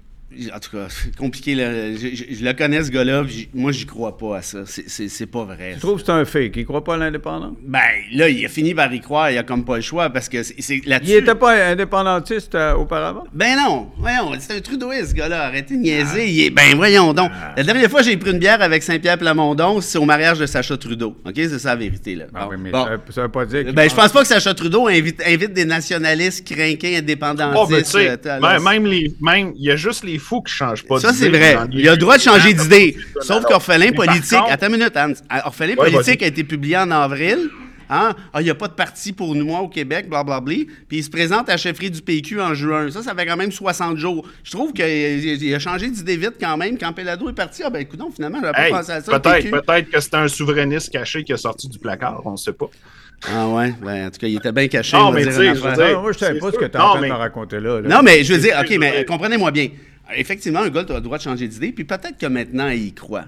en tout cas, c'est compliqué. Là. Je, je- je le connais, ce gars-là. Moi, j'y crois pas à ça. C'est- C'est c'est pas vrai. Tu trouves que c'est un fake? Il croit pas à l'indépendance? Ben, là, il a fini par y croire. Il a comme pas le choix parce que c'est c'est là-dessus. Il n'était pas indépendantiste euh, auparavant? Ben non, voyons, c'est un Trudeauiste, ce gars-là. Arrêtez de niaiser. Il est- Ben voyons donc. La dernière fois que j'ai pris une bière avec Saint-Pierre Plamondon, c'est au mariage de Sacha Trudeau. OK? C'est ça la vérité, là. Ah Bon. oui, mais Bon. ça, ça veut pas dire Ben, je pense pas que Sacha Trudeau invite, invite des nationalistes crinqués, Oh, indépendantistes. ben, tu sais, euh, même les, même, il y a juste les fous qui changent pas Ça, c'est vrai. Il a le droit de changer d'idée. Sauf qu'Orphelin politique. contre- Attends une minute, Hans. Orphelin Ouais, politique a été publié en avril. Hein? Ah, il n'y a pas de parti pour nous au Québec, blablabla. Puis il se présente à la chefferie du PQ en juin. Ça, ça fait quand même 60 jours. Je trouve qu'il il a changé d'idée vite quand même. Quand Pelado est parti, ah ben écoute, finalement, j'avais pas Hey, pensé à ça. peut-être, que c'est un souverainiste caché qui a sorti du placard, on ne sait pas. Ah ouais, ben, en tout cas, il était bien caché. Non, mais tu sais, je veux affaire. dire- Ah, moi, je savais pas ce que tu en train de me raconter là. là. Non, mais je veux dire, OK, mais comprenez-moi bien. Effectivement, un gars, tu as le droit de changer d'idée, puis peut-être que maintenant, il y croit.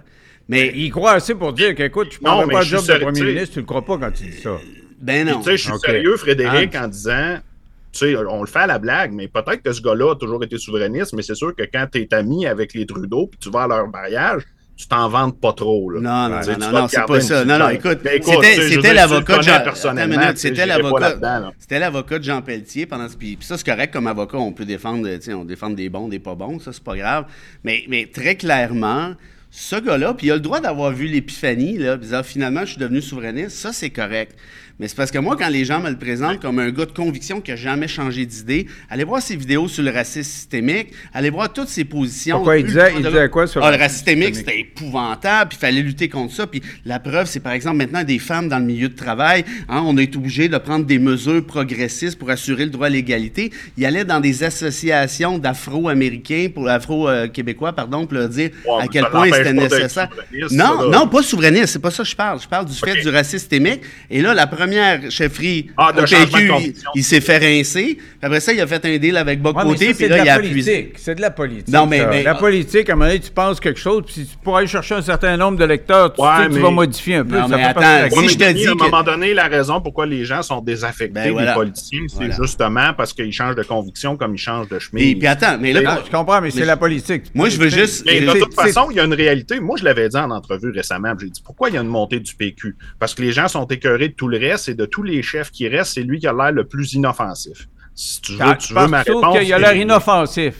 Mais, Il croit assez pour dire qu'écoute, tu ne Non, prends mais pas je le job suis de sérieux, premier ministre, tu le crois pas quand tu dis ça. ben non. Tu sais, je suis sérieux, Frédéric, en disant, tu sais, on le fait à la blague, mais peut-être que ce gars-là a toujours été souverainiste, mais c'est sûr que quand tu es ami avec les Trudeau, puis tu vas à leur mariage, tu t'en vantes pas trop. Là. Non, non, non, non, c'est pas ça. Non, non, écoute, c'était, l'avocat de Jean... c'était l'avocat... C'était l'avocat de Jean Pelletier pendant ce... Puis, puis ça, c'est correct comme avocat, on peut défendre, on défend des bons, des pas bons, ça, c'est pas grave. Mais, mais très clairement, ce gars-là, puis il a le droit d'avoir vu l'épiphanie, là, puis dire, finalement, je suis devenu souverainiste, ça, c'est correct. Mais c'est parce que moi, quand les gens me le présentent comme un gars de conviction qui n'a jamais changé d'idée, allez voir ses vidéos sur le racisme systémique, allez voir toutes ses positions. Pourquoi il disait- il disait quoi sur le Ah, le racisme systémique, c'était épouvantable, puis il fallait lutter contre ça. Puis la preuve, c'est par exemple maintenant des femmes dans le milieu de travail, hein, on est obligé de prendre des mesures progressistes pour assurer le droit à l'égalité. Il allait dans des associations d'Afro-Américains, pour Afro-Québécois, pardon, pour leur dire Ouais, à quel point c'était nécessaire. Non, non, pas souverainiste, c'est pas ça que je parle. Je parle du fait Ok. du racisme systémique. Et là, la première chefferie Ah, de au changement de PQ, il, s'est fait rincer. Après ça, il a fait un deal avec Boc Ouais, puis c'est de là, il la a appuyé. politique. C'est de la politique. Non, mais- ça. mais- la politique, à un moment donné, tu penses quelque chose, puis si pour aller chercher un certain nombre de lecteurs, tu, Ouais, sais que tu vas modifier un peu. Non, ça mais attends, la si Ouais, je te dis à un que- moment donné, la raison pourquoi les gens sont désaffectés Ben voilà. des politiciens, c'est Voilà. justement parce qu'ils changent de conviction comme ils changent de chemin. Puis, puis attends, mais là, Ah, je comprends, mais c'est Mais la je- politique. Moi, je veux juste- Mais de C'est- toute c'est- façon, il y a une réalité. Moi, je l'avais dit en entrevue récemment. J'ai dit pourquoi il y a une montée du PQ Parce que les gens sont écœurés de tout le reste et de tous les chefs qui restent, c'est lui qui a l'air le plus inoffensif. Si tu veux, Ah, tu veux ma réponse. qu'il a l'air inoffensif.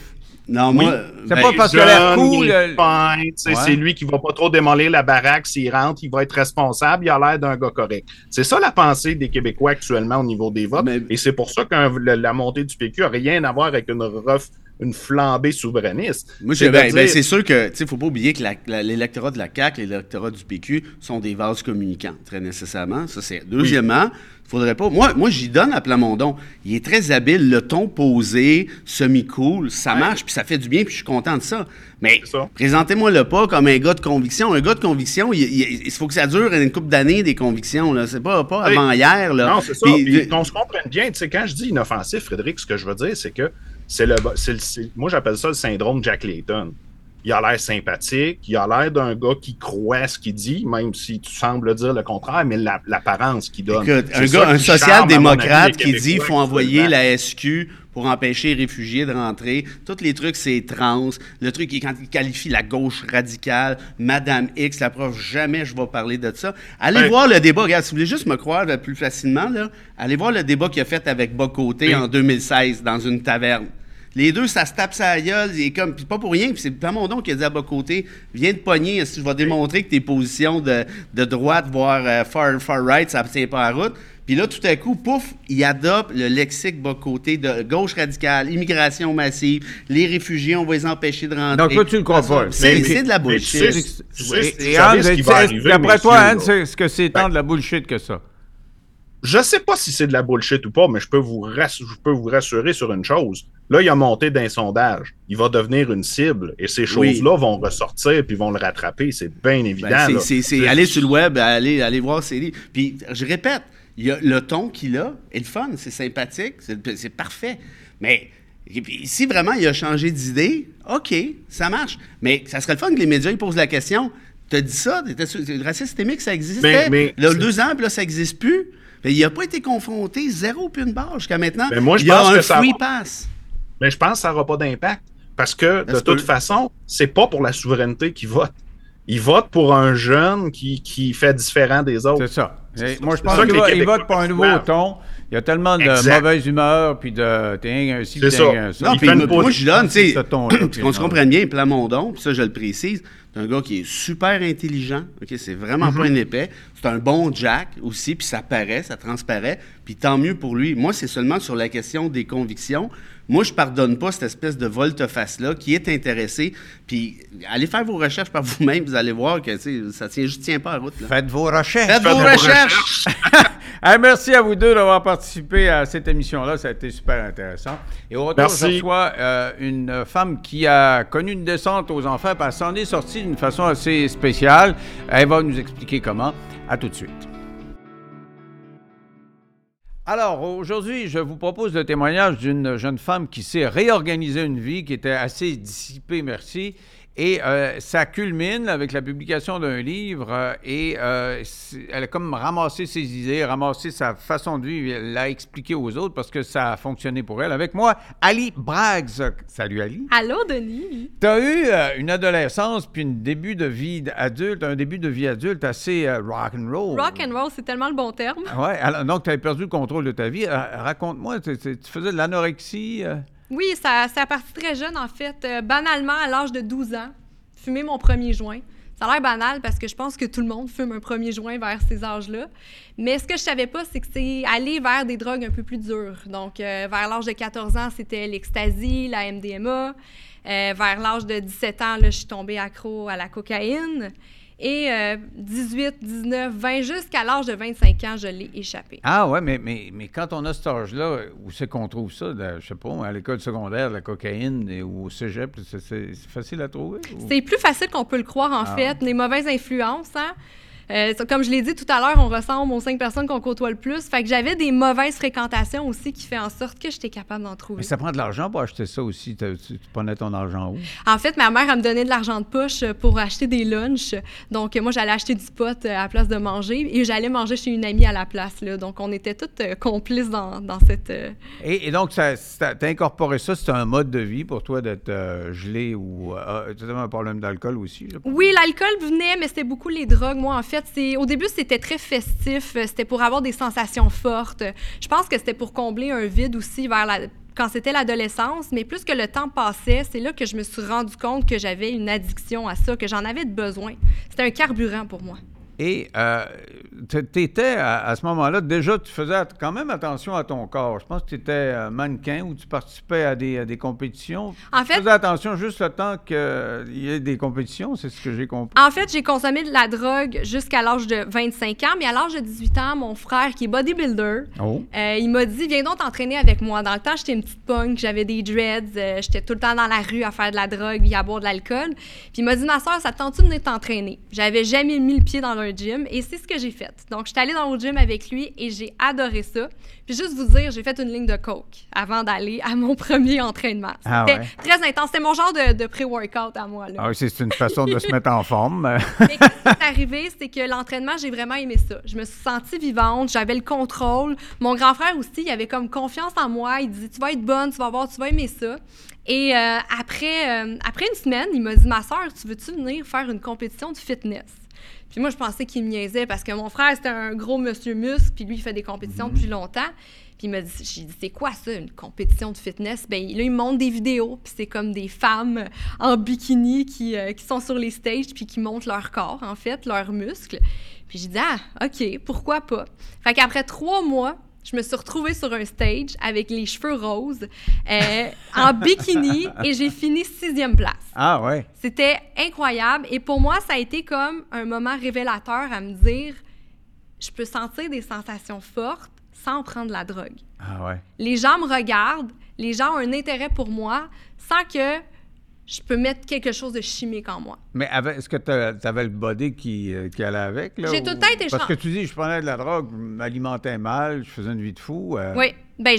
Non, Oui. moi. C'est ben, pas parce qu'il a l'air cool. Ouais. C'est lui qui va pas trop démolir la baraque s'il rentre, il va être responsable, il a l'air d'un gars correct. C'est ça la pensée des Québécois actuellement au niveau des votes. Mais- Et c'est pour ça que la montée du PQ a rien à voir avec une ref- une flambée souverainiste. Moi, je, ben, ben, c'est sûr que, tu sais, faut pas oublier que l'électorat de la CAQ et l'électorat du PQ sont des vases communicants, très nécessairement. Ça, c'est. Deuxièmement, faudrait pas. Moi, moi j'y donne à Plamondon. Il est très habile, le ton posé, semi-cool, ça marche, puis ça fait du bien, puis je suis content de ça. Mais présentez-moi-le pas comme un gars de conviction. Un gars de conviction, il, faut que ça dure une couple d'années, des convictions. Là. C'est pas, pas avant hier. Là. Non, c'est ça. Puis, qu'on se comprenne bien. Tu sais, quand je dis inoffensif, Frédéric, ce que je veux dire, c'est que c'est le, moi, j'appelle ça le syndrome Jack Layton. Il a l'air sympathique, il a l'air d'un gars qui croit ce qu'il dit, même si tu sembles dire le contraire, mais l'apparence qu'il donne. un gars, un social-démocrate qui dit qu'il faut envoyer la SQ pour empêcher les réfugiés de rentrer. Tous les trucs, c'est trans. Le truc, quand il qualifie la gauche radicale, Madame X, la prof, jamais je vais parler de ça. Allez voir le débat. Regarde, si vous voulez juste me croire plus facilement, là, allez voir le débat qu'il a fait avec Bocoté en 2016 dans une taverne. Les deux, ça se tape sa gueule. Et comme, pas pour rien, c'est Plamondon qui a dit à Bocoté Viens de pogner, si je vais démontrer que tes positions de, de droite, voire euh, far, far right, ça ne tient pas la route. Puis là, tout à coup, pouf, il adopte le lexique bas côté de gauche radicale, immigration massive, les réfugiés, on va les empêcher de rentrer. Donc, toi, tu le crois pas. C'est de la bullshit. D'après toi, Anne, est-ce que c'est tant de la bullshit que ça? Je sais pas si c'est de la bullshit ou pas, mais je peux vous, je peux vous rassurer sur une chose. Là, il a monté d'un sondage. Il va devenir une cible et ces choses-là vont ressortir puis vont le rattraper. C'est bien ben, évident. c'est aller sur le web, aller, aller voir ses livres. Puis, je répète, il a, le ton qu'il a est le fun, c'est sympathique, c'est passé. Mais si vraiment il a changé d'idée, OK, ça marche. Mais ça serait le fun que les médias ils posent la question. Tu as dit ça, le racisme systémique, ça existait? Mais, là, deux ans, puis là, ça n'existe plus. Mais il n'a pas été confronté, zéro puis une barre jusqu'à maintenant. Mais moi, je il pense a un que ça free pass. Mais je pense que ça n'aura pas d'impact. Parce que, de toute façon, c'est pas pour la souveraineté qu'ils votent. Ils votent pour un jeune qui, qui fait différent des autres. C'est ça. Moi, je pense qu'ils votent pour un nouveau ton. Il y a tellement de mauvaise humeur, puis de. T'es un ci, t'es un ça. Non, puis moi, je donne, tu sais. Qu'on se comprenne bien, Plamondon, puis ça, je le précise, c'est un gars qui est super intelligent. OK, c'est vraiment pas un épais. C'est un bon Jack aussi, puis ça paraît, ça transparaît. Puis tant mieux pour lui. Moi, c'est seulement sur la question des convictions. Moi, je pardonne pas cette espèce de volte-face-là qui est intéressé. Puis allez faire vos recherches par vous-même, vous allez voir que ça tient, juste tient pas à route. Faites vos recherches. Faites, vos, recherches. merci à vous deux d'avoir participé à cette émission-là. Ça a été super intéressant. Et au retour, je reçois euh, une femme qui a connu une descente aux enfers, puis elle s'en est sortie d'une façon assez spéciale. Elle va nous expliquer comment. À tout de suite. Alors, aujourd'hui, je vous propose le témoignage d'une jeune femme qui s'est réorganisée une vie, qui était assez dissipée, merci, et euh, ça culmine avec la publication d'un livre euh, et euh, elle a comme ramassé ses idées, ramassé sa façon de vivre, l'a expliqué aux autres parce que ça a fonctionné pour elle. Avec moi, Ali Braggs. Salut Ali. Allô Denis. Tu as eu une adolescence puis un début de vie adulte, un début de vie adulte assez rock and roll. Rock and roll, c'est tellement le bon terme. Ouais, donc tu avais perdu le contrôle de ta vie. Raconte-moi, tu faisais de l'anorexie oui, ça, ça a parti très jeune, en fait. Euh, banalement, à l'âge de 12 ans, fumer mon premier joint. Ça a l'air banal parce que je pense que tout le monde fume un premier joint vers ces âges-là. Mais ce que je savais pas, c'est que c'est aller vers des drogues un peu plus dures. Donc, euh, vers l'âge de 14 ans, c'était l'ecstasy, la MDMA. Euh, vers l'âge de 17 ans, là, je suis tombée accro à la cocaïne. Et 18, 19, 20, jusqu'à l'âge de 25 ans, je l'ai échappé. Ah ouais, mais, mais, mais quand on a cet âge-là, où c'est qu'on trouve ça, je je sais pas, à l'école secondaire, la cocaïne ou au cégep, c'est facile à trouver? C'est plus facile qu'on peut le croire, en ah. fait. Les mauvaises influences, hein? Euh, comme je l'ai dit tout à l'heure, on ressemble aux cinq personnes qu'on côtoie le plus. Fait que j'avais des mauvaises fréquentations aussi qui fait en sorte que j'étais capable d'en trouver. Mais ça prend de l'argent pour acheter ça aussi. Tu, prenais ton argent où? En fait, ma mère, elle me donnait de l'argent de poche pour acheter des lunchs. Donc, moi, j'allais acheter du pot à la place de manger et j'allais manger chez une amie à la place. Là. Donc, on était toutes euh, complices dans, dans cette. Euh, et, donc, tu as incorporé ça, c'était un mode de vie pour toi d'être gelé ou. tu avais un problème d'alcool aussi? Oui, l'alcool venait, mais c'était beaucoup les drogues. Moi, en fait, au début, c'était très festif. Euh, c'était pour avoir des sensations fortes. Je pense que c'était pour combler un vide aussi vers quand c'était l'adolescence, mais plus que le temps passait, c'est là que je me suis rendu compte que j'avais une addiction à ça, que j'en avais besoin. C'était un carburant pour moi. Et euh, tu étais, à, ce moment-là, déjà, tu faisais quand même attention à ton corps. Je pense que tu étais euh, mannequin ou tu participais à des, des compétitions. En fait, tu faisais attention juste le temps qu'il y ait des compétitions, c'est ce que j'ai compris. En fait, j'ai consommé de la drogue jusqu'à l'âge de 25 ans, mais à l'âge de 18 ans, mon frère, qui est bodybuilder, oh. euh, il m'a dit Viens donc t'entraîner avec moi. Dans le temps, j'étais une petite punk, j'avais des dreads, j'étais tout le temps dans la rue à faire de la drogue et à boire de l'alcool. Puis il m'a dit Ma soeur, ça te tente-tu de venir t'entraîner? J'avais jamais mis le pied dans un gym et c'est ce que j'ai fait. Donc, je suis allée dans le gym avec lui et j'ai adoré ça. Puis juste vous dire, j'ai fait une ligne de coke avant d'aller à mon premier entraînement. Ah C'était très intense. C'était mon genre de, pré-workout à moi. Là. Ah oui, c'est une façon de se mettre en forme. Mais ce qui est arrivé, c'est que l'entraînement, j'ai vraiment aimé ça. Je me suis sentie vivante, j'avais le contrôle. Mon grand frère aussi, il avait comme confiance en moi. Il disait, tu vas être bonne, tu vas voir, tu vas aimer ça. Et euh, après, euh, après une semaine, il m'a dit, ma soeur, tu veux-tu venir faire une compétition de fitness? Puis moi, je pensais qu'il me niaisait parce que mon frère, c'était un gros monsieur muscle, puis lui, il fait des compétitions depuis longtemps. Puis il m'a dit, j'ai dit, c'est quoi ça, une compétition de fitness? Bien, là, il me montre des vidéos, puis c'est comme des femmes en bikini qui, euh, qui sont sur les stages, puis qui montrent leur corps, en fait, leurs muscles. Puis j'ai dit, ah, OK, pourquoi pas? Fait qu'après trois mois, je me suis retrouvée sur un stage avec les cheveux roses, euh, en bikini, et j'ai fini sixième place. Ah ouais. C'était incroyable. Et pour moi, ça a été comme un moment révélateur à me dire, je peux sentir des sensations fortes sans prendre la drogue. Ah ouais. Les gens me regardent, les gens ont un intérêt pour moi sans que je peux mettre quelque chose de chimique en moi. Mais est-ce que tu avais le body qui, euh, qui allait avec? J'ai tout le temps été Parce que tu dis, je prenais de la drogue, je m'alimentais mal, je faisais une vie de fou. Euh. Oui. Ben,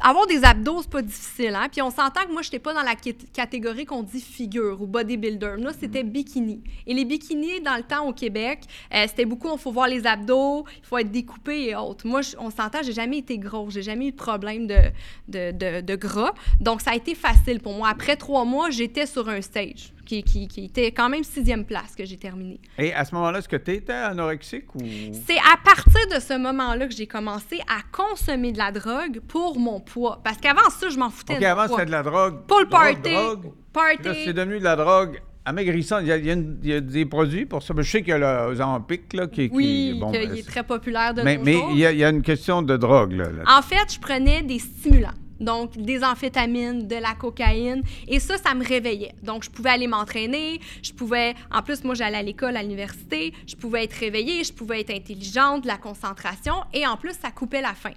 avoir des abdos, c'est pas difficile, hein? Puis on s'entend que moi, je n'étais pas dans la catégorie qu'on dit figure ou bodybuilder. Là, c'était bikini. Et les bikinis, dans le temps au Québec, euh, c'était beaucoup, il faut voir les abdos, il faut être découpé et autres. Moi, on s'entend, j'ai jamais été gros, j'ai jamais eu de problème de, de, de, gras. Donc, ça a été facile pour moi. Après trois mois, j'étais sur un stage qui, était quand même sixième place que j'ai terminé. Et à ce moment-là, est-ce que tu étais anorexique ou... C'est à partir de ce moment-là que j'ai commencé à consommer de la drogue pour mon poids. Parce qu'avant ça, je m'en foutais OK, avant, c'était de la drogue. Pour le party. party. c'est devenu de la drogue amaigrissant. Il y, a, il, y a des produits pour ça. Je sais qu'il y a le Zampic, là, qui, oui, qui bon, ben, est très populaire de mais, nos mais jours. il y, a, il y, a une question de drogue, là. En fait, je prenais des stimulants. Donc, des amphétamines, de la cocaïne. Et ça, ça me réveillait. Donc, je pouvais aller m'entraîner. Je pouvais, en plus, moi, j'allais à l'école, à l'université. Je pouvais être réveillée. Je pouvais être intelligente, de la concentration. Et en plus, ça coupait la faim.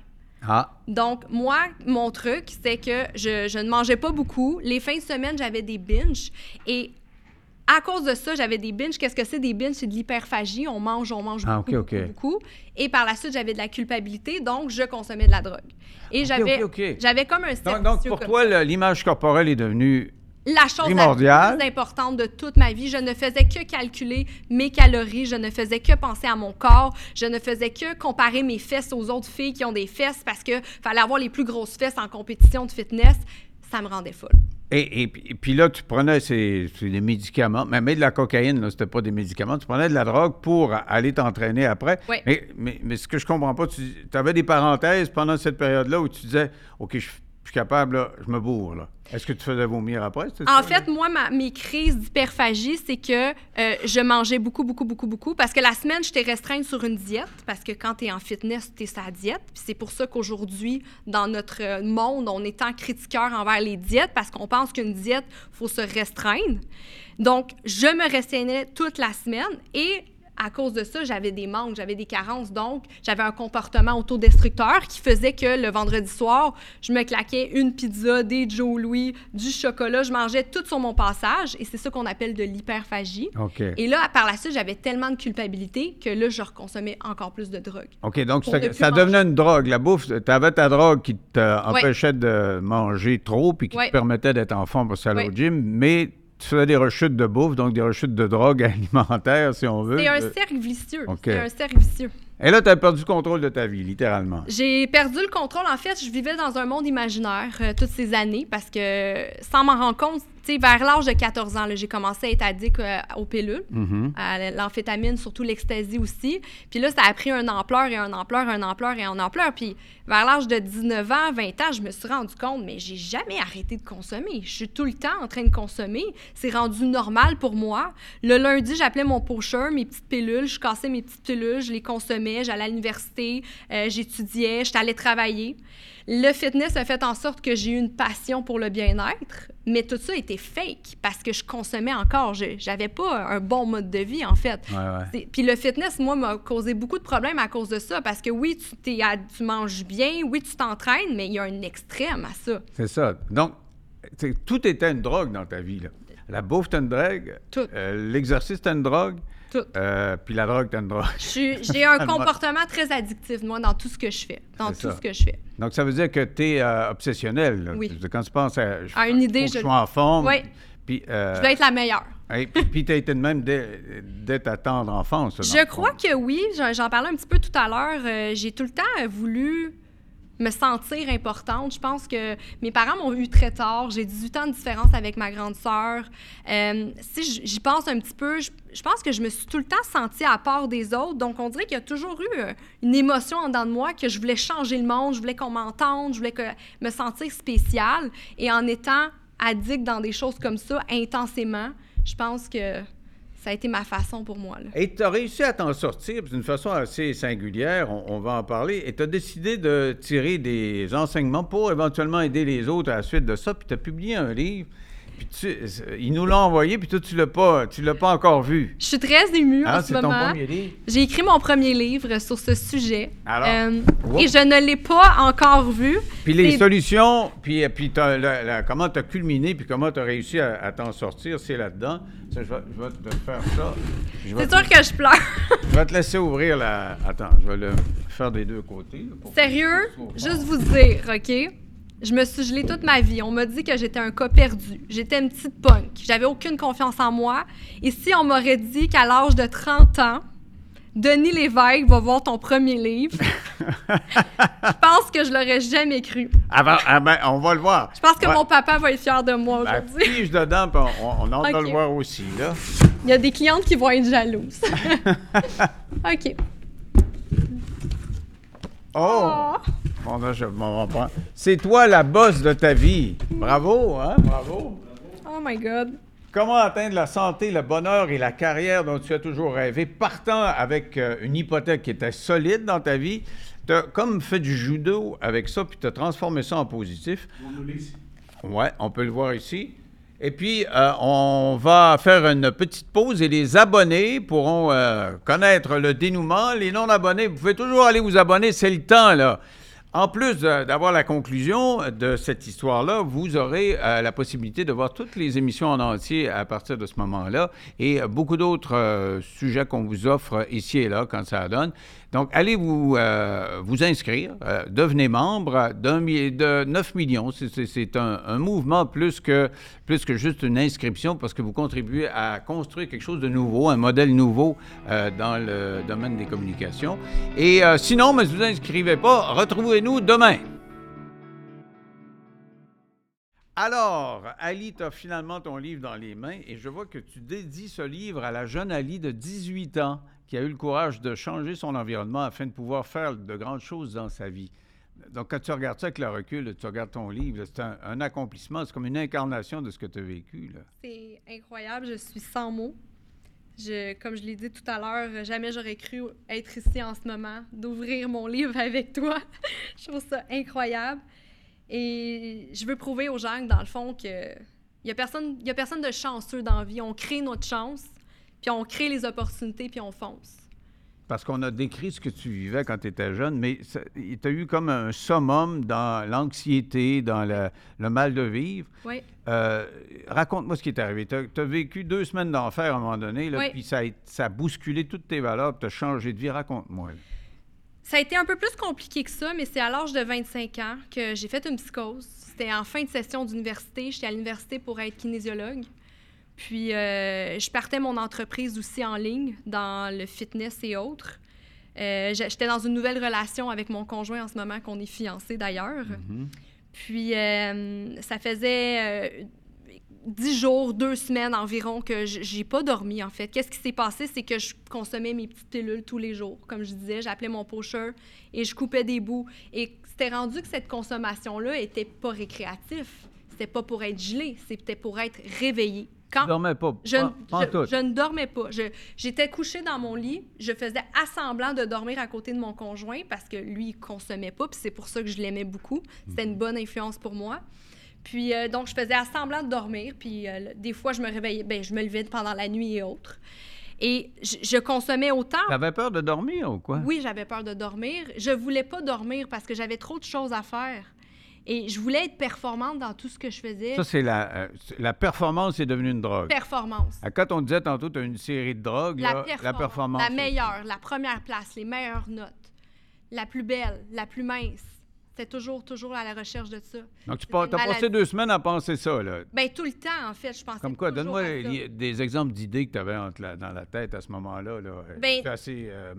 Ah. Donc, moi, mon truc, c'est que je, je, ne mangeais pas beaucoup. Les fins de semaine, j'avais des binges. Et à cause de ça, j'avais des binges. Qu'est-ce que c'est des binges? C'est de l'hyperphagie. On mange, on mange ah, beaucoup, beaucoup, beaucoup, Et par la suite, j'avais de la culpabilité, donc je consommais de la drogue. Et j'avais, j'avais comme un Donc, donc pour toi, l'image corporelle est devenue la chose la plus importante de toute ma vie. Je ne faisais que calculer mes calories, je ne faisais que penser à mon corps, je ne faisais que comparer mes fesses aux autres filles qui ont des fesses parce que fallait avoir les plus grosses fesses en compétition de fitness. Ça me rendait folle. Et, puis là, tu prenais ces, des médicaments, mais, mais de la cocaïne, c'était pas des médicaments, tu prenais de la drogue pour aller t'entraîner après. Oui. Mais, mais, mais, ce que je comprends pas, tu avais des parenthèses pendant cette période-là où tu disais, OK, je suis capable, là, je me bourre. Là. Est-ce que tu faisais vomir après? En fait, moi, mes crises d'hyperphagie, c'est que euh, je mangeais beaucoup, beaucoup, beaucoup, beaucoup. Parce que la semaine, j'étais restreinte sur une diète. Parce que quand tu es en fitness, tu es sa diète. Puis c'est pour ça qu'aujourd'hui, dans notre monde, on est tant critiqueur envers les diètes parce qu'on pense qu'une diète, il faut se restreindre. Donc, je me restreignais toute la semaine et à cause de ça, j'avais des manques, j'avais des carences. Donc, j'avais un comportement autodestructeur qui faisait que le vendredi soir, je me claquais une pizza, des Joe Louis, du chocolat. Je mangeais tout sur mon passage et c'est ça qu'on appelle de l'hyperphagie. Et là, par la suite, j'avais tellement de culpabilité que là, je reconsommais encore plus de drogue. OK, donc ça, devenait une drogue. La bouffe, tu avais ta drogue qui t'empêchait de manger trop puis qui te permettait d'être en forme pour aller au gym, mais tu faisais des rechutes de bouffe, donc des rechutes de drogue alimentaire, si on veut. C'est un cercle vicieux. C'est un cercle vicieux. Et là, tu as perdu le contrôle de ta vie, littéralement. J'ai perdu le contrôle. En fait, je vivais dans un monde imaginaire euh, toutes ces années parce que, sans m'en rendre compte, sais, vers l'âge de 14 ans, j'ai commencé à être addict euh, aux pilules, Mhm. à l'amphétamine, surtout l'ecstasy aussi. Puis là, ça a pris un ampleur et un ampleur, un ampleur et un ampleur. Puis vers l'âge de 19 ans, 20 ans, je me suis rendu compte, mais j'ai jamais arrêté de consommer. Je suis tout le temps en train de consommer. C'est rendu normal pour moi. Le lundi, j'appelais mon pocheur, mes petites pilules. Je cassais mes petites pilules, je les consommais. J'allais à l'université, euh, j'étudiais, j'étais allée travailler. Le fitness a fait en sorte que j'ai eu une passion pour le bien-être, mais tout ça était fake parce que je consommais encore. Je J'avais pas un bon mode de vie, en fait. Ouais, ouais. C'est- Puis le fitness, moi, m'a causé beaucoup de problèmes à cause de ça. Parce que oui, tu, t'es à- tu manges bien, oui, tu t'entraînes, mais il y a un extrême à ça. C'est ça. Donc, tout était une drogue dans ta vie. Là. La bouffe, c'était une drogue. Euh, L'exercice, c'était une drogue. Tout. Euh, puis la drogue, c'était une drogue. Suis- J'ai un comportement très addictif, moi, dans tout ce que je fais. Dans tout ça. ce que je fais. Donc, ça veut dire que tu es obsessionnel. là. Oui. Quand tu penses à. je- À une idée, je- je sois en forme. Oui. Puis, euh, Je dois être la meilleure. hey, puis, puis tu as été de même dès, dès ta tendre enfance. Je crois que oui. J'en parlais un petit peu tout à l'heure. Euh, j'ai tout le temps euh, voulu me sentir importante. Je pense que mes parents m'ont eu très tard. J'ai 18 ans de différence avec ma grande sœur. Euh, si j'y pense un petit peu, je, je pense que je me suis tout le temps sentie à part des autres. Donc, on dirait qu'il y a toujours eu euh, une émotion en dedans de moi que je voulais changer le monde, je voulais qu'on m'entende, je voulais que, me sentir spéciale. Et en étant addict dans des choses comme ça intensément, je pense que ça a été ma façon pour moi. Et tu as réussi à t'en sortir d'une façon assez singulière, on, on va en parler, et tu as décidé de tirer des enseignements pour éventuellement aider les autres à la suite de ça, puis tu as publié un livre, puis tu, ils nous l'ont envoyé, puis toi, tu l'as pas, tu l'as pas encore vu. Je suis très émue Ah, en ce c'est ton moment. premier livre? J'ai écrit mon premier livre sur ce sujet. Alors? Euh, et je ne l'ai pas encore vu. Puis les solutions, puis, puis la- la- comment tu as culminé, puis comment tu as réussi à, à t'en sortir, c'est là-dedans. Je, vais, je vais te faire ça. C'est sûr que je pleure. je vais te laisser ouvrir la... Attends, je vais le faire des deux côtés. là, pour- Sérieux, juste vous dire, OK? Je me suis gelée toute ma vie. On m'a dit que j'étais un cas perdu. J'étais une petite punk. J'avais aucune confiance en moi. Et si on m'aurait dit qu'à l'âge de 30 ans, Denis Lévesque va voir ton premier livre, je pense que je l'aurais jamais cru. Ah ben, ah ben, on va le voir. Je pense que Ouais. mon papa va être fier de moi Ben, aujourd'hui. pige dedans, puis on, on, on a hâte de Ok. le voir aussi, là. Il y a des clientes qui vont être jalouses. OK. Oh! Bon, là, je m'en vais pas. C'est toi la bosse de ta vie. Bravo, hein? Bravo. Oh my God. Comment atteindre la santé, le bonheur et la carrière dont tu as toujours rêvé, partant avec euh, une hypothèque qui était solide dans ta vie? Tu as comme fait du judo avec ça, puis tu as transformé ça en positif. Oui, on peut le voir ici. Et puis, euh, on va faire une petite pause et les abonnés pourront euh, connaître le dénouement. Les non-abonnés, vous pouvez toujours aller vous abonner, c'est le temps, là. En plus d'avoir la conclusion de cette histoire-là, vous aurez euh, la possibilité de voir toutes les émissions en entier à partir de ce moment-là et beaucoup d'autres euh, sujets qu'on vous offre ici et là quand ça donne. Donc, allez vous, euh, vous inscrire, euh, devenez membre de 9 millions. C'est- un, mouvement plus que, plus que juste une inscription parce que vous contribuez à construire quelque chose de nouveau, un modèle nouveau euh, dans le domaine des communications. Et sinon, mais ne vous inscrivez pas, retrouvez-nous demain. Alors, Ali, tu as finalement ton livre dans les mains et je vois que tu dédies ce livre à la jeune Ali de 18 ans qui a eu le courage de changer son environnement afin de pouvoir faire de grandes choses dans sa vie. Donc, quand tu regardes ça avec le recul, tu regardes ton livre, c'est un, accomplissement, c'est comme une incarnation de ce que tu as vécu. C'est incroyable, je suis sans mots. Comme je l'ai dit tout à l'heure, jamais j'aurais cru être ici en ce moment, d'ouvrir mon livre avec toi. je trouve ça incroyable. Et je veux prouver aux gens que, dans le fond, que il n'y a, a personne de chanceux dans la vie. On crée notre chance, puis on crée les opportunités, puis on fonce. Parce qu'on a décrit ce que tu vivais quand tu étais jeune, mais tu as eu comme un summum dans l'anxiété, dans le, le mal de vivre. Oui. Euh, Raconte-moi ce qui est arrivé. Tu as, vécu deux semaines d'enfer à un moment donné, là, Oui. puis ça a, ça a bousculé toutes tes valeurs, tu as changé de vie. Raconte-moi. Ça a été un peu plus compliqué que ça, mais c'est à l'âge de 25 ans que j'ai fait une psychose. C'était en fin de session d'université. J'étais à l'université pour être kinésiologue. Puis, euh, je partais mon entreprise aussi en ligne dans le fitness et autres. Euh, J'étais dans une nouvelle relation avec mon conjoint en ce moment, qu'on est fiancés d'ailleurs. Mhm. Puis, euh, ça faisait dix jours, deux semaines environ que j'ai pas dormi, en fait. Qu'est-ce qui s'est passé? C'est que je consommais mes petites pilules tous les jours. Comme je disais, j'appelais mon pocheur et je coupais des bouts. Et c'était rendu que cette consommation-là était pas récréatif. C'était pas pour être gelé, c'était pour être réveillé. Quand Tu dormais pas? je, pas, pas je- ne dormais pas. Je- J'étais couchée dans mon lit. Je faisais assemblant de dormir à côté de mon conjoint parce que lui, il consommait pas. Puis c'est pour ça que je l'aimais beaucoup. C'était Mhm. une bonne influence pour moi. Puis euh, donc, je faisais assemblant de dormir. Puis euh, des fois, je me réveillais. Ben, je me levais pendant la nuit et autres. Et je, je consommais autant. T'avais peur de dormir ou quoi? Oui, j'avais peur de dormir. Je voulais pas dormir parce que j'avais trop de choses à faire. Et je voulais être performante dans tout ce que je faisais. Ça, c'est la, euh, la performance est devenue une drogue. Performance. Ah, Quand on disait tantôt, tu as une série de drogues, La, là, performance, la performance. la aussi. meilleure, la première place, les meilleures notes, la plus belle, la plus mince. C'était toujours, toujours à la recherche de ça. Donc, tu as passé deux semaines à penser ça, là. Ben tout le temps, en fait, je pensais Comme quoi, donne-moi des exemples d'idées que tu avais dans la tête à ce moment-là. Là. Ben- tu assez euh,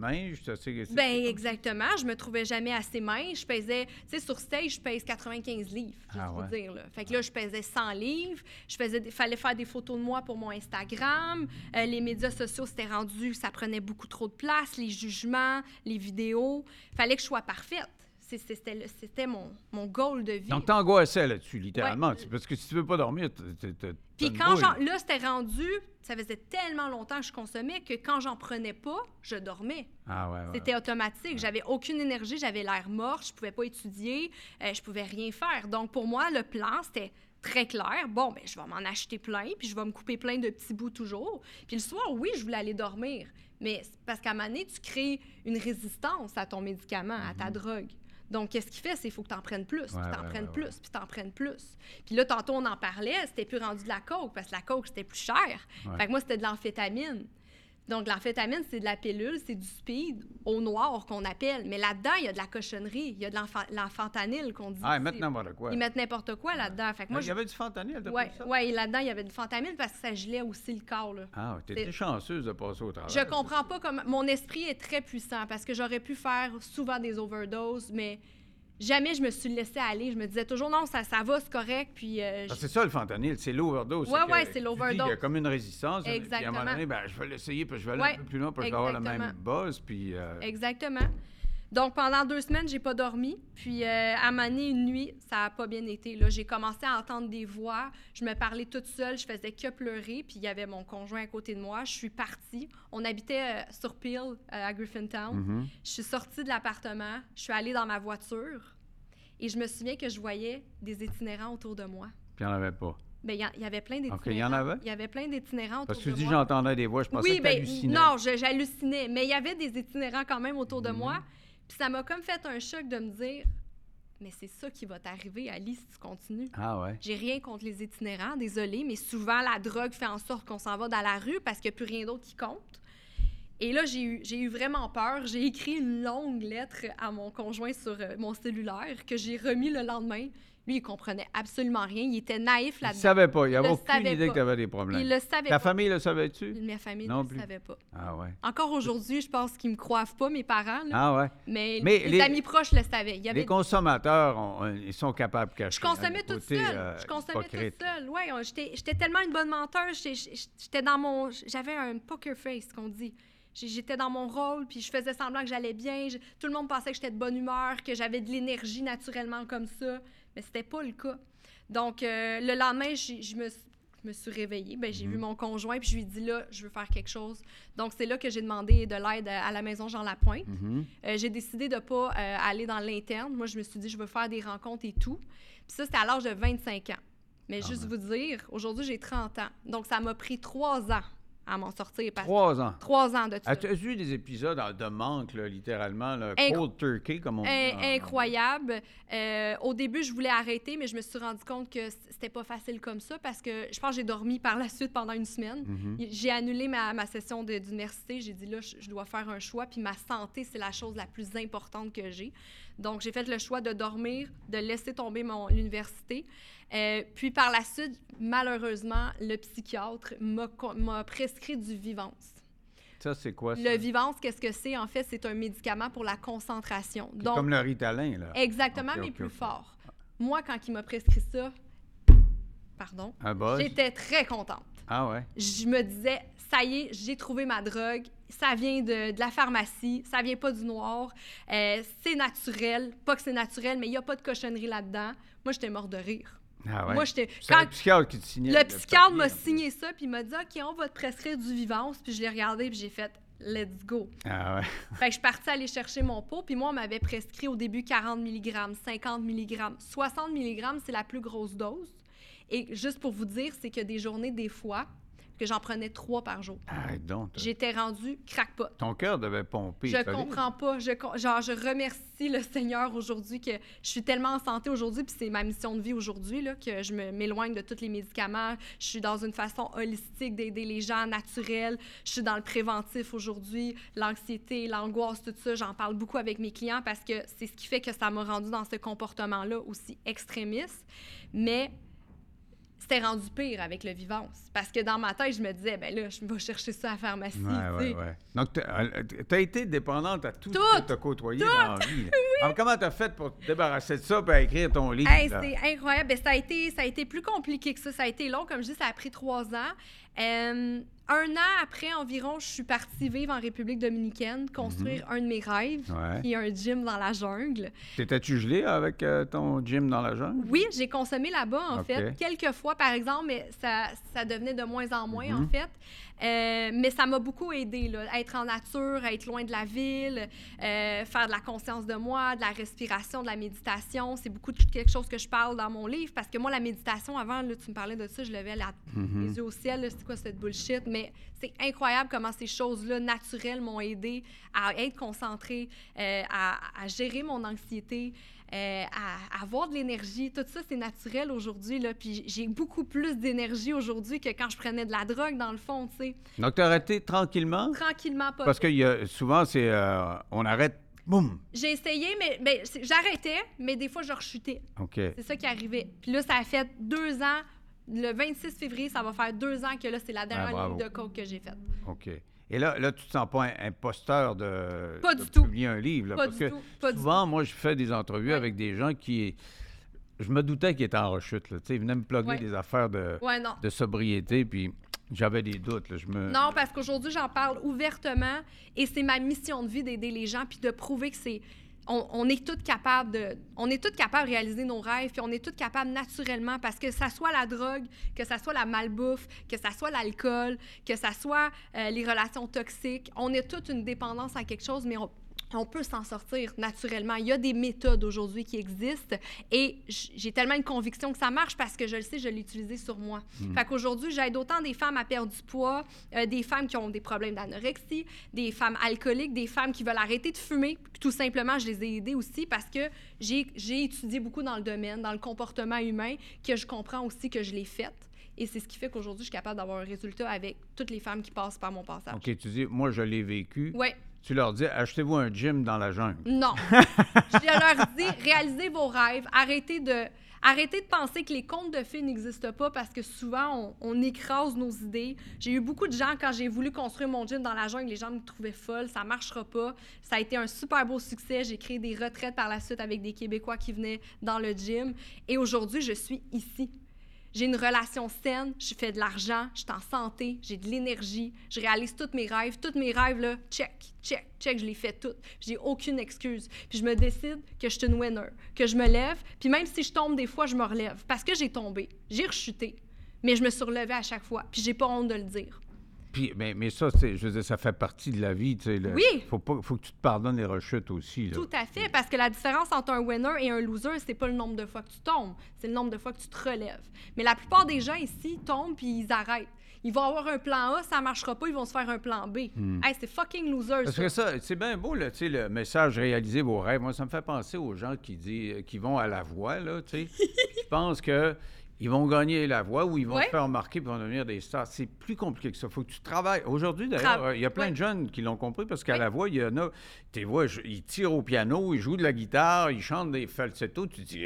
assez... Ben exactement, je me trouvais jamais assez mince. Je pesais, tu sais, sur stage, je pèse 95 livres, Ah vous ouais. dire. Là. Fait que là, je pesais 100 livres. Je faisais, des- fallait faire des photos de moi pour mon Instagram. Euh, les médias sociaux, c'était rendu, ça prenait beaucoup trop de place. Les jugements, les vidéos, fallait que je sois parfaite. C'était, mon, mon goal de vie. Donc, t'angoissais là-dessus, littéralement. Ouais. Parce que si tu veux pas dormir, Puis quand là, c'était rendu, ça faisait tellement longtemps que je consommais que quand j'en prenais pas, je dormais. Ah ouais, ouais. C'était automatique. J'avais aucune énergie, j'avais l'air morte, je pouvais pas étudier, euh, je pouvais rien faire. Donc pour moi, le plan, c'était très clair. Bon, ben je vais m'en acheter plein, puis je vais me couper plein de petits bouts toujours. Puis le soir, oui, je voulais aller dormir. Mais parce qu'à un moment donné, tu crées une résistance à ton médicament, à ta drogue. Donc, qu'est-ce qu'il fait? C'est qu'il faut que tu en prennes plus, puis. Ouais, tu en ouais, prennes plus, puis tu en prennes plus. Puis là, tantôt, on en parlait, c'était plus rendu de la coke, parce que la coke, c'était plus cher. Fait que moi, c'était de l'amphétamine. Donc, l'amphétamine, c'est de la pilule, c'est du speed au noir qu'on appelle. Mais là-dedans, il y a de la cochonnerie. Il y a de l'enfa- l'enfantanyl qu'on dit. Ah, ils mettent n'importe quoi. Ils mettent n'importe quoi là-dedans. Fait que moi, Il y je... avait du fentanyl, ouais, et là-dedans, il y avait du fentanyl parce que ça gelait aussi le corps. Là. Ah, t'étais chanceuse de passer au travail. Je comprends pas comment. Mon esprit est très puissant parce que j'aurais pu faire souvent des overdoses, mais jamais je me suis laissé aller. Je me disais toujours non, ça, ça va, c'est correct. Puis euh, Ah, c'est ça le fentanyl, c'est l'overdose. Que ouais, c'est l'overdose. Il y a comme une résistance. Puis à un Exactement. moment donné, ben, je vais l'essayer, puis je vais aller Ouais, un peu plus loin, puis je vais avoir le même exactement. buzz. Puis, euh, Exactement. Donc, pendant deux semaines, j'ai pas dormi. Puis, euh, à un moment donné, une nuit, ça a pas bien été. Là, j'ai commencé à entendre des voix. Je me parlais toute seule. Je faisais que pleurer. Puis, il y avait mon conjoint à côté de moi. Je suis partie. On habitait euh, sur Peel, euh, à Griffintown. mhm. Je suis sortie de l'appartement. Je suis allée dans ma voiture. Et je me souviens que je voyais des itinérants autour de moi. puis il n'y en avait pas. Ben, il y, avait plein d'itinérants. Ok, il y en avait? Il y avait plein d'itinérants autour Parce que tu de dis moi. j'entendais des voix, je pensais Oui, que ben t'hallucinais. non, j'hallucinais. Mais il y avait des itinérants quand même autour de Mhm. moi. Puis ça m'a comme fait un choc de me dire Mais c'est ça qui va t'arriver, Ali, si tu continues. Ah ouais. J'ai rien contre les itinérants, désolé, mais souvent la drogue fait en sorte qu'on s'en va dans la rue parce qu'il n'y a plus rien d'autre qui compte. Et là, j'ai eu, j'ai eu vraiment peur. J'ai écrit une longue lettre à mon conjoint sur euh, mon cellulaire que j'ai remis le lendemain. Lui, il comprenait absolument rien. Il était naïf Il ne là-dedans. savait pas, il Il avait le aucune savait idée pas. que tu avais des problèmes. Il le savait Ta pas. famille le savait-tu? Ma famille Non ne plus. le savait pas. Ah ouais. Encore aujourd'hui, je pense qu'ils me croivent pas, mes parents. là. Ah ouais. Mais, Mais les, les- amis proches le savaient. Il y avait Les consommateurs, on- on- ils sont capables de cacher. je consommais toute seule. euh, je consommais toute seule. On- j'étais tellement une bonne menteuse. J'étais- J'étais dans mon. J'avais un poker face, qu'on dit. J'étais dans mon rôle, puis je faisais semblant que j'allais bien. Je- tout le monde pensait que j'étais de bonne humeur, que j'avais de l'énergie naturellement comme ça. Mais c'était pas le cas. Donc, euh, le lendemain, je me, suis- je me suis réveillée. Ben, j'ai vu mon conjoint, puis je lui ai dit là, je veux faire quelque chose. Donc, c'est là que j'ai demandé de l'aide à à la maison Jean Lapointe. Mhm. Euh, j'ai décidé de ne pas euh, aller dans l'interne. Moi, je me suis dit, je veux faire des rencontres et tout. Puis ça, c'était à l'âge de 25 ans. Mais Ah juste vous dire, aujourd'hui, j'ai 30 ans. Donc, ça m'a pris trois ans à m'en sortir. Parce... Trois ans. Trois ans de ça. As-tu vu des épisodes de manque, là, littéralement, là, Inc- cold turkey, comme on dit? Incroyable. Euh, au début, je voulais arrêter, mais je me suis rendu compte que c'était pas facile comme ça parce que je pense que j'ai dormi par la suite pendant une semaine. Mhm. J'ai annulé ma, ma session de- d'université. J'ai dit là, je, je dois faire un choix. Puis ma santé, c'est la chose la plus importante que j'ai. Donc, j'ai fait le choix de dormir, de laisser tomber mon l'université. Euh, puis par la suite, malheureusement, le psychiatre m'a prescrit du Vivance. Ça, c'est quoi, ça? Le Vivance, qu'est-ce que c'est? En fait, c'est un médicament pour la concentration. Donc, Comme le Ritalin, là. Exactement, mais plus fort. Moi, quand il m'a prescrit ça, pardon, Un buzz? j'étais très contente. Ah ouais. Je me disais, ça y est, j'ai trouvé ma drogue. Ça vient de, de la pharmacie, ça vient pas du noir. Euh, c'est naturel. Pas que c'est naturel, mais il n'y a pas de cochonnerie là-dedans. Moi, j'étais mort de rire. Ah ouais. Moi, j'étais. C'est quand- le psychiatre qui te signait. le psychiatre m'a signé ça, puis il m'a dit OK, on va te prescrire du vivance. Puis je l'ai regardé, puis j'ai fait Let's go. Ah ouais. Fait que je suis partie aller chercher mon pot, puis moi, on m'avait prescrit au début 40 mg, 50 mg, 60 mg, c'est la plus grosse dose. Et juste pour vous dire, c'est que des journées, des fois, que j'en prenais trois par jour. Arrête donc. J'étais rendue crackpot. Ton cœur devait pomper. Je solide. comprends pas. Je, genre, je remercie le Seigneur aujourd'hui que je suis tellement en santé aujourd'hui, puis c'est ma mission de vie aujourd'hui, que je m'éloigne de tous les médicaments. Je suis dans une façon holistique d'aider les gens, naturelle. Je suis dans le préventif aujourd'hui. L'anxiété, l'angoisse, tout ça, j'en parle beaucoup avec mes clients parce que c'est ce qui fait que ça m'a rendu dans ce comportement-là aussi extrémiste. Mais c'était rendu pire avec le vivance. Parce que dans ma tête, je me disais, ben là, je vais chercher ça à la pharmacie. Ouais, ouais, ouais. Donc, tu as été dépendante à tout, Tout! ce que tu as côtoyé dans la vie. Alors, comment tu as fait pour te débarrasser de ça et écrire ton livre? Hey, c'est incroyable. Ben, ça, a été, ça a été plus compliqué que ça. Ça a été long. Comme je dis, ça a pris trois ans. Euh, un an après environ, je suis partie vivre en République dominicaine, construire un de mes rêves, Mhm. Ouais. qui est un gym dans la jungle. T'étais-tu gelé avec euh, ton gym dans la jungle? Oui, j'ai consommé là-bas, en fait, quelques fois, par exemple, mais ça, ça devenait de moins en moins, Mhm. en fait. Euh, mais ça m'a beaucoup aidé, là, être en nature, être loin de la ville, euh, faire de la conscience de moi, de la respiration, de la méditation. C'est beaucoup de quelque chose que je parle dans mon livre, parce que moi, la méditation, avant, là, tu me parlais de ça, je levais la- Mhm. les yeux au ciel, c'est quoi cette bullshit? Mais c'est incroyable comment ces choses-là naturelles m'ont aidé à être concentrée, euh, à, à gérer mon anxiété, euh, à, avoir de l'énergie. Tout ça, c'est naturel aujourd'hui. là. Puis j'ai beaucoup plus d'énergie aujourd'hui que quand je prenais de la drogue, dans le fond, tu sais. Donc, tu as arrêté tranquillement? Tranquillement, pas Parce que y a- souvent, c'est euh, on arrête, boum! J'ai essayé, mais j'arrêtais, mais des fois, je rechutais. OK. C'est ça qui arrivait. Puis là, ça a fait deux ans. Le 26 février, ça va faire deux ans que là, c'est la dernière Ah, ligne de coke que j'ai faite. OK. Et là, là, tu te sens pas un imposteur de, Pas de du tout. publier un livre? là, Pas parce du que tout, pas du souvent, moi, je fais des entrevues Ouais. avec des gens qui... Je me doutais qu'ils étaient en rechute. Là. Ils venaient me plugger Ouais. des affaires de, Ouais, de sobriété, puis j'avais des doutes. là. Je me... Non, parce qu'aujourd'hui, j'en parle ouvertement et c'est ma mission de vie d'aider les gens puis de prouver que c'est. On, est toutes capables de. On est toutes capables de réaliser nos rêves puis on est toutes capables naturellement parce que ça soit la drogue, que ça soit la malbouffe, que ça soit l'alcool, que ça soit euh, les relations toxiques. On est toute une dépendance à quelque chose, mais on, on peut s'en sortir naturellement. Il y a des méthodes aujourd'hui qui existent et j'ai tellement une conviction que ça marche parce que je le sais, je l'ai utilisé sur moi. Fait qu'aujourd'hui, j'aide autant des femmes à perdre du poids, euh, des femmes qui ont des problèmes d'anorexie, des femmes alcooliques, des femmes qui veulent arrêter de fumer. Tout simplement, je les ai aidées aussi parce que j'ai étudié beaucoup dans le domaine, dans le comportement humain, que je comprends aussi que je l'ai fait. Et c'est ce qui fait qu'aujourd'hui, je suis capable d'avoir un résultat avec toutes les femmes qui passent par mon passage. OK, tu dis, moi, je l'ai vécu. Ouais. Tu leur dis, achetez-vous un gym dans la jungle. Non. je leur dis, réalisez vos rêves. Arrêtez de, arrêtez de penser que les contes de fées n'existent pas parce que souvent, on, on écrase nos idées. J'ai eu beaucoup de gens, quand j'ai voulu construire mon gym dans la jungle, les gens me trouvaient folle. Ça marchera pas. Ça a été un super beau succès. J'ai créé des retraites par la suite avec des Québécois qui venaient dans le gym. Et aujourd'hui, je suis ici. J'ai une relation saine, je fais de l'argent, je suis en santé, j'ai de l'énergie, je réalise tous mes rêves. Tous mes rêves, là, check, check, check, je les fais toutes. J'ai aucune excuse. Puis je me décide que je suis une winner, que je me lève. Puis même si je tombe des fois, je me relève. Parce que j'ai tombé, j'ai rechuté. Mais je me suis relevée à chaque fois. Puis j'ai pas honte de le dire. Puis, mais, mais ça, c'est- je veux dire, ça fait partie de la vie. Tu sais, le- Oui. Faut, pas, faut que tu te pardonnes les rechutes aussi. Là. Tout à fait, parce que la différence entre un winner et un loser, c'est pas le nombre de fois que tu tombes, c'est le nombre de fois que tu te relèves. Mais la plupart des gens ici tombent puis ils arrêtent. Ils vont avoir un plan A, ça marchera pas, ils vont se faire un plan B. Hey, c'est fucking loser. Parce ça. que ça, c'est bien beau, là, tu sais, le message réaliser vos rêves. Moi, ça me fait penser aux gens qui, disent, qui vont à la voix, là, tu sais. Je pense que ils vont gagner la voix ou ils vont Ouais. se faire remarquer et vont devenir des stars. C'est plus compliqué que ça. Il faut que tu travailles. Aujourd'hui, d'ailleurs, Tra- euh, il y a plein de jeunes qui l'ont compris parce qu'à Oui. la voix, il y en a. Tu vois, je- ils tirent au piano, ils jouent de la guitare, ils chantent des falsettos. Tu dis,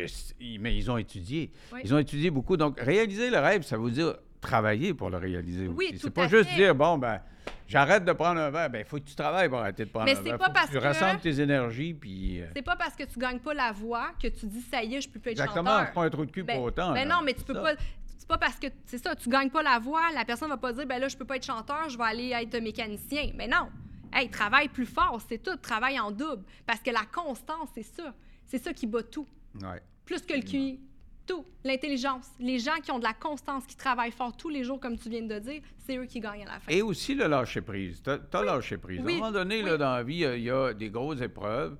mais ils ont étudié. Oui. Ils ont étudié beaucoup. Donc, réaliser le rêve, ça veut dire travailler pour le réaliser Oui, aussi. C'est pas juste fait. dire, bon, ben, j'arrête de prendre un verre. Ben, il faut que tu travailles pour arrêter de prendre Mais un c'est verre. pas Faut parce tu que- rassembles tes énergies, puis. euh, C'est pas parce que tu gagnes pas la voix que tu dis ça y est, je peux plus être Exactement, chanteur. pas un trou de cul Ben- pour autant. ben là. non, mais tu peux Ça. pas. C'est pas parce que, c'est ça, tu gagnes pas la voix, la personne va pas dire, ben là, je peux pas être chanteur, je vais aller être mécanicien. Mais non. Hey, travaille plus fort, c'est tout, travaille en double. Parce que la constance, c'est ça. C'est ça qui bat tout. Ouais. Plus que le QI. Tout. L'intelligence. Les gens qui ont de la constance, qui travaillent fort tous les jours, comme tu viens de dire, c'est eux qui gagnent à la fin. Et aussi le lâcher prise. Tu as, lâché prise. Oui. À un moment donné, là, dans la vie, il y a des grosses épreuves,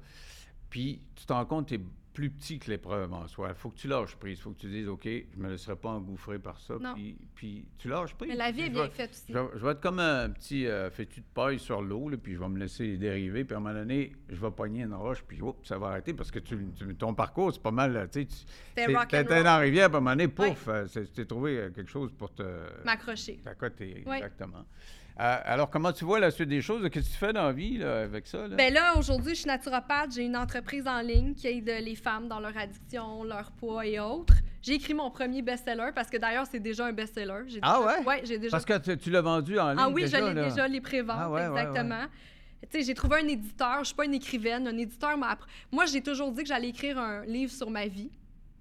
puis tu te rends compte tu es plus petit que l'épreuve en soi. Il faut que tu lâches prise. Il faut que tu dises, OK, je me laisserai pas engouffrer par ça. Puis, puis tu lâches prise. Mais la vie est bien faite aussi. Je vais, je vais être comme un petit euh, fétu de paille sur l'eau, puis je vais me laisser dériver. Puis à un moment donné, je vais pogner une roche, puis oups, ça va arrêter parce que tu, tu- ton parcours, c'est pas mal. Tu sais, dans la rivière, puis à un moment donné, pouf, euh, tu t'es trouvé euh, quelque chose pour te. M'accrocher. T'accoter, Oui. exactement. Euh, alors, comment tu vois la suite des choses? Qu'est-ce que tu fais dans la vie là, avec ça? Là? Ben là, aujourd'hui, je suis naturopathe. J'ai une entreprise en ligne qui aide les femmes dans leur addiction, leur poids et autres. J'ai écrit mon premier best-seller parce que d'ailleurs, c'est déjà un best-seller. Ah déjà- ouais? Ouais, j'ai déjà. Parce que tu, tu l'as vendu en ligne. Ah oui, déjà, je l'ai déjà les préventes, Ah ouais, ouais, exactement. Tu sais, j'ai trouvé un éditeur. Je suis pas une écrivaine. Un éditeur m'a. Moi, j'ai toujours dit que j'allais écrire un livre sur ma vie.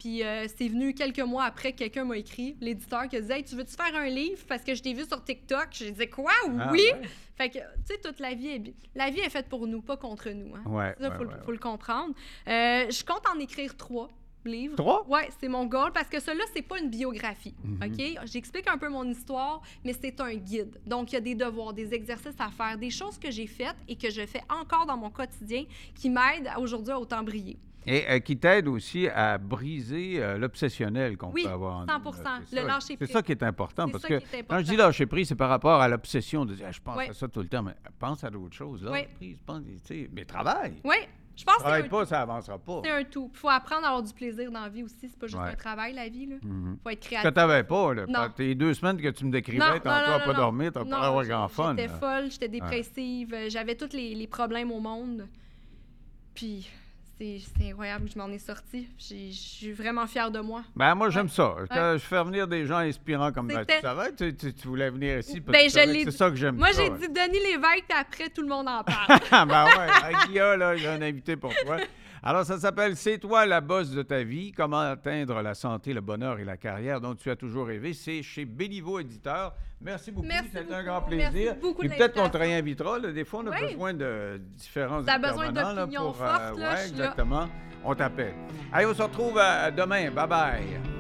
Puis euh, c'est venu quelques mois après que quelqu'un m'a écrit, l'éditeur, qui a dit Hey, tu veux-tu faire un livre? Parce que je t'ai vu sur TikTok. J'ai dit Quoi? Ah, Oui ouais. Fait que, tu sais, toute la vie est La vie est faite pour nous, pas contre nous. Hein. Ouais, Ça, ouais, faut, le- ouais, faut le comprendre. Euh, je compte en écrire trois livres. Trois? Ouais, c'est mon goal parce que cela, c'est pas une biographie. Mhm. OK? J'explique un peu mon histoire, mais c'est un guide. Donc, il y a des devoirs, des exercices à faire, des choses que j'ai faites et que je fais encore dans mon quotidien qui m'aident aujourd'hui à autant briller. Et euh, qui t'aide aussi à briser euh, l'obsessionnel qu'on Oui, peut avoir. en 100%, nous, là. C'est le ça- lâcher C'est prise. ça qui est important. C'est Parce que quand je dis lâcher prise, c'est par rapport à l'obsession de dire Ah, je pense Oui. à ça tout le temps, mais pense à d'autres choses. Lâche Oui. prise, pense, tu sais, mais travaille. Oui, je pense que c'est Travaille un, pas, ça avancera pas. c'est un tout. Il faut apprendre à avoir du plaisir dans la vie aussi. C'est pas juste Ouais. un travail, la vie. Il Mhm. faut être créatif. que t'avais pas, là. Non. Tes deux semaines que tu me décrivais, à non, pas non, dormir, t'as pas avoir grand fun. J'étais folle, j'étais dépressive, j'avais tous les problèmes au monde. Puis c'est incroyable, je m'en ai sortie. J'ai- Je suis vraiment fière de moi. Ben, moi, j'aime Ouais. ça. Quand je fais venir des gens inspirants comme ben, tu savais, tu, tu- tu voulais venir ici parce Ben, c'est ça que j'aime Moi, ça, j'ai dit Denis Lévesque, après, tout le monde en parle. Ah, ben ouais, avec Guilla, là, j'ai un invité pour toi. Alors, ça s'appelle C'est toi la bosse de ta vie, comment atteindre la santé, le bonheur et la carrière dont tu as toujours rêvé. C'est chez Béliveau Éditeur. Merci beaucoup, Merci c'était un beaucoup. grand Merci plaisir. beaucoup de Et peut-être qu'on te réinvitera. là. Des fois, on a Oui. besoin de différents T'as besoin d'opinions pour, euh, fortes, là. exactement. On t'appelle. Allez, on se retrouve euh, demain. Bye-bye.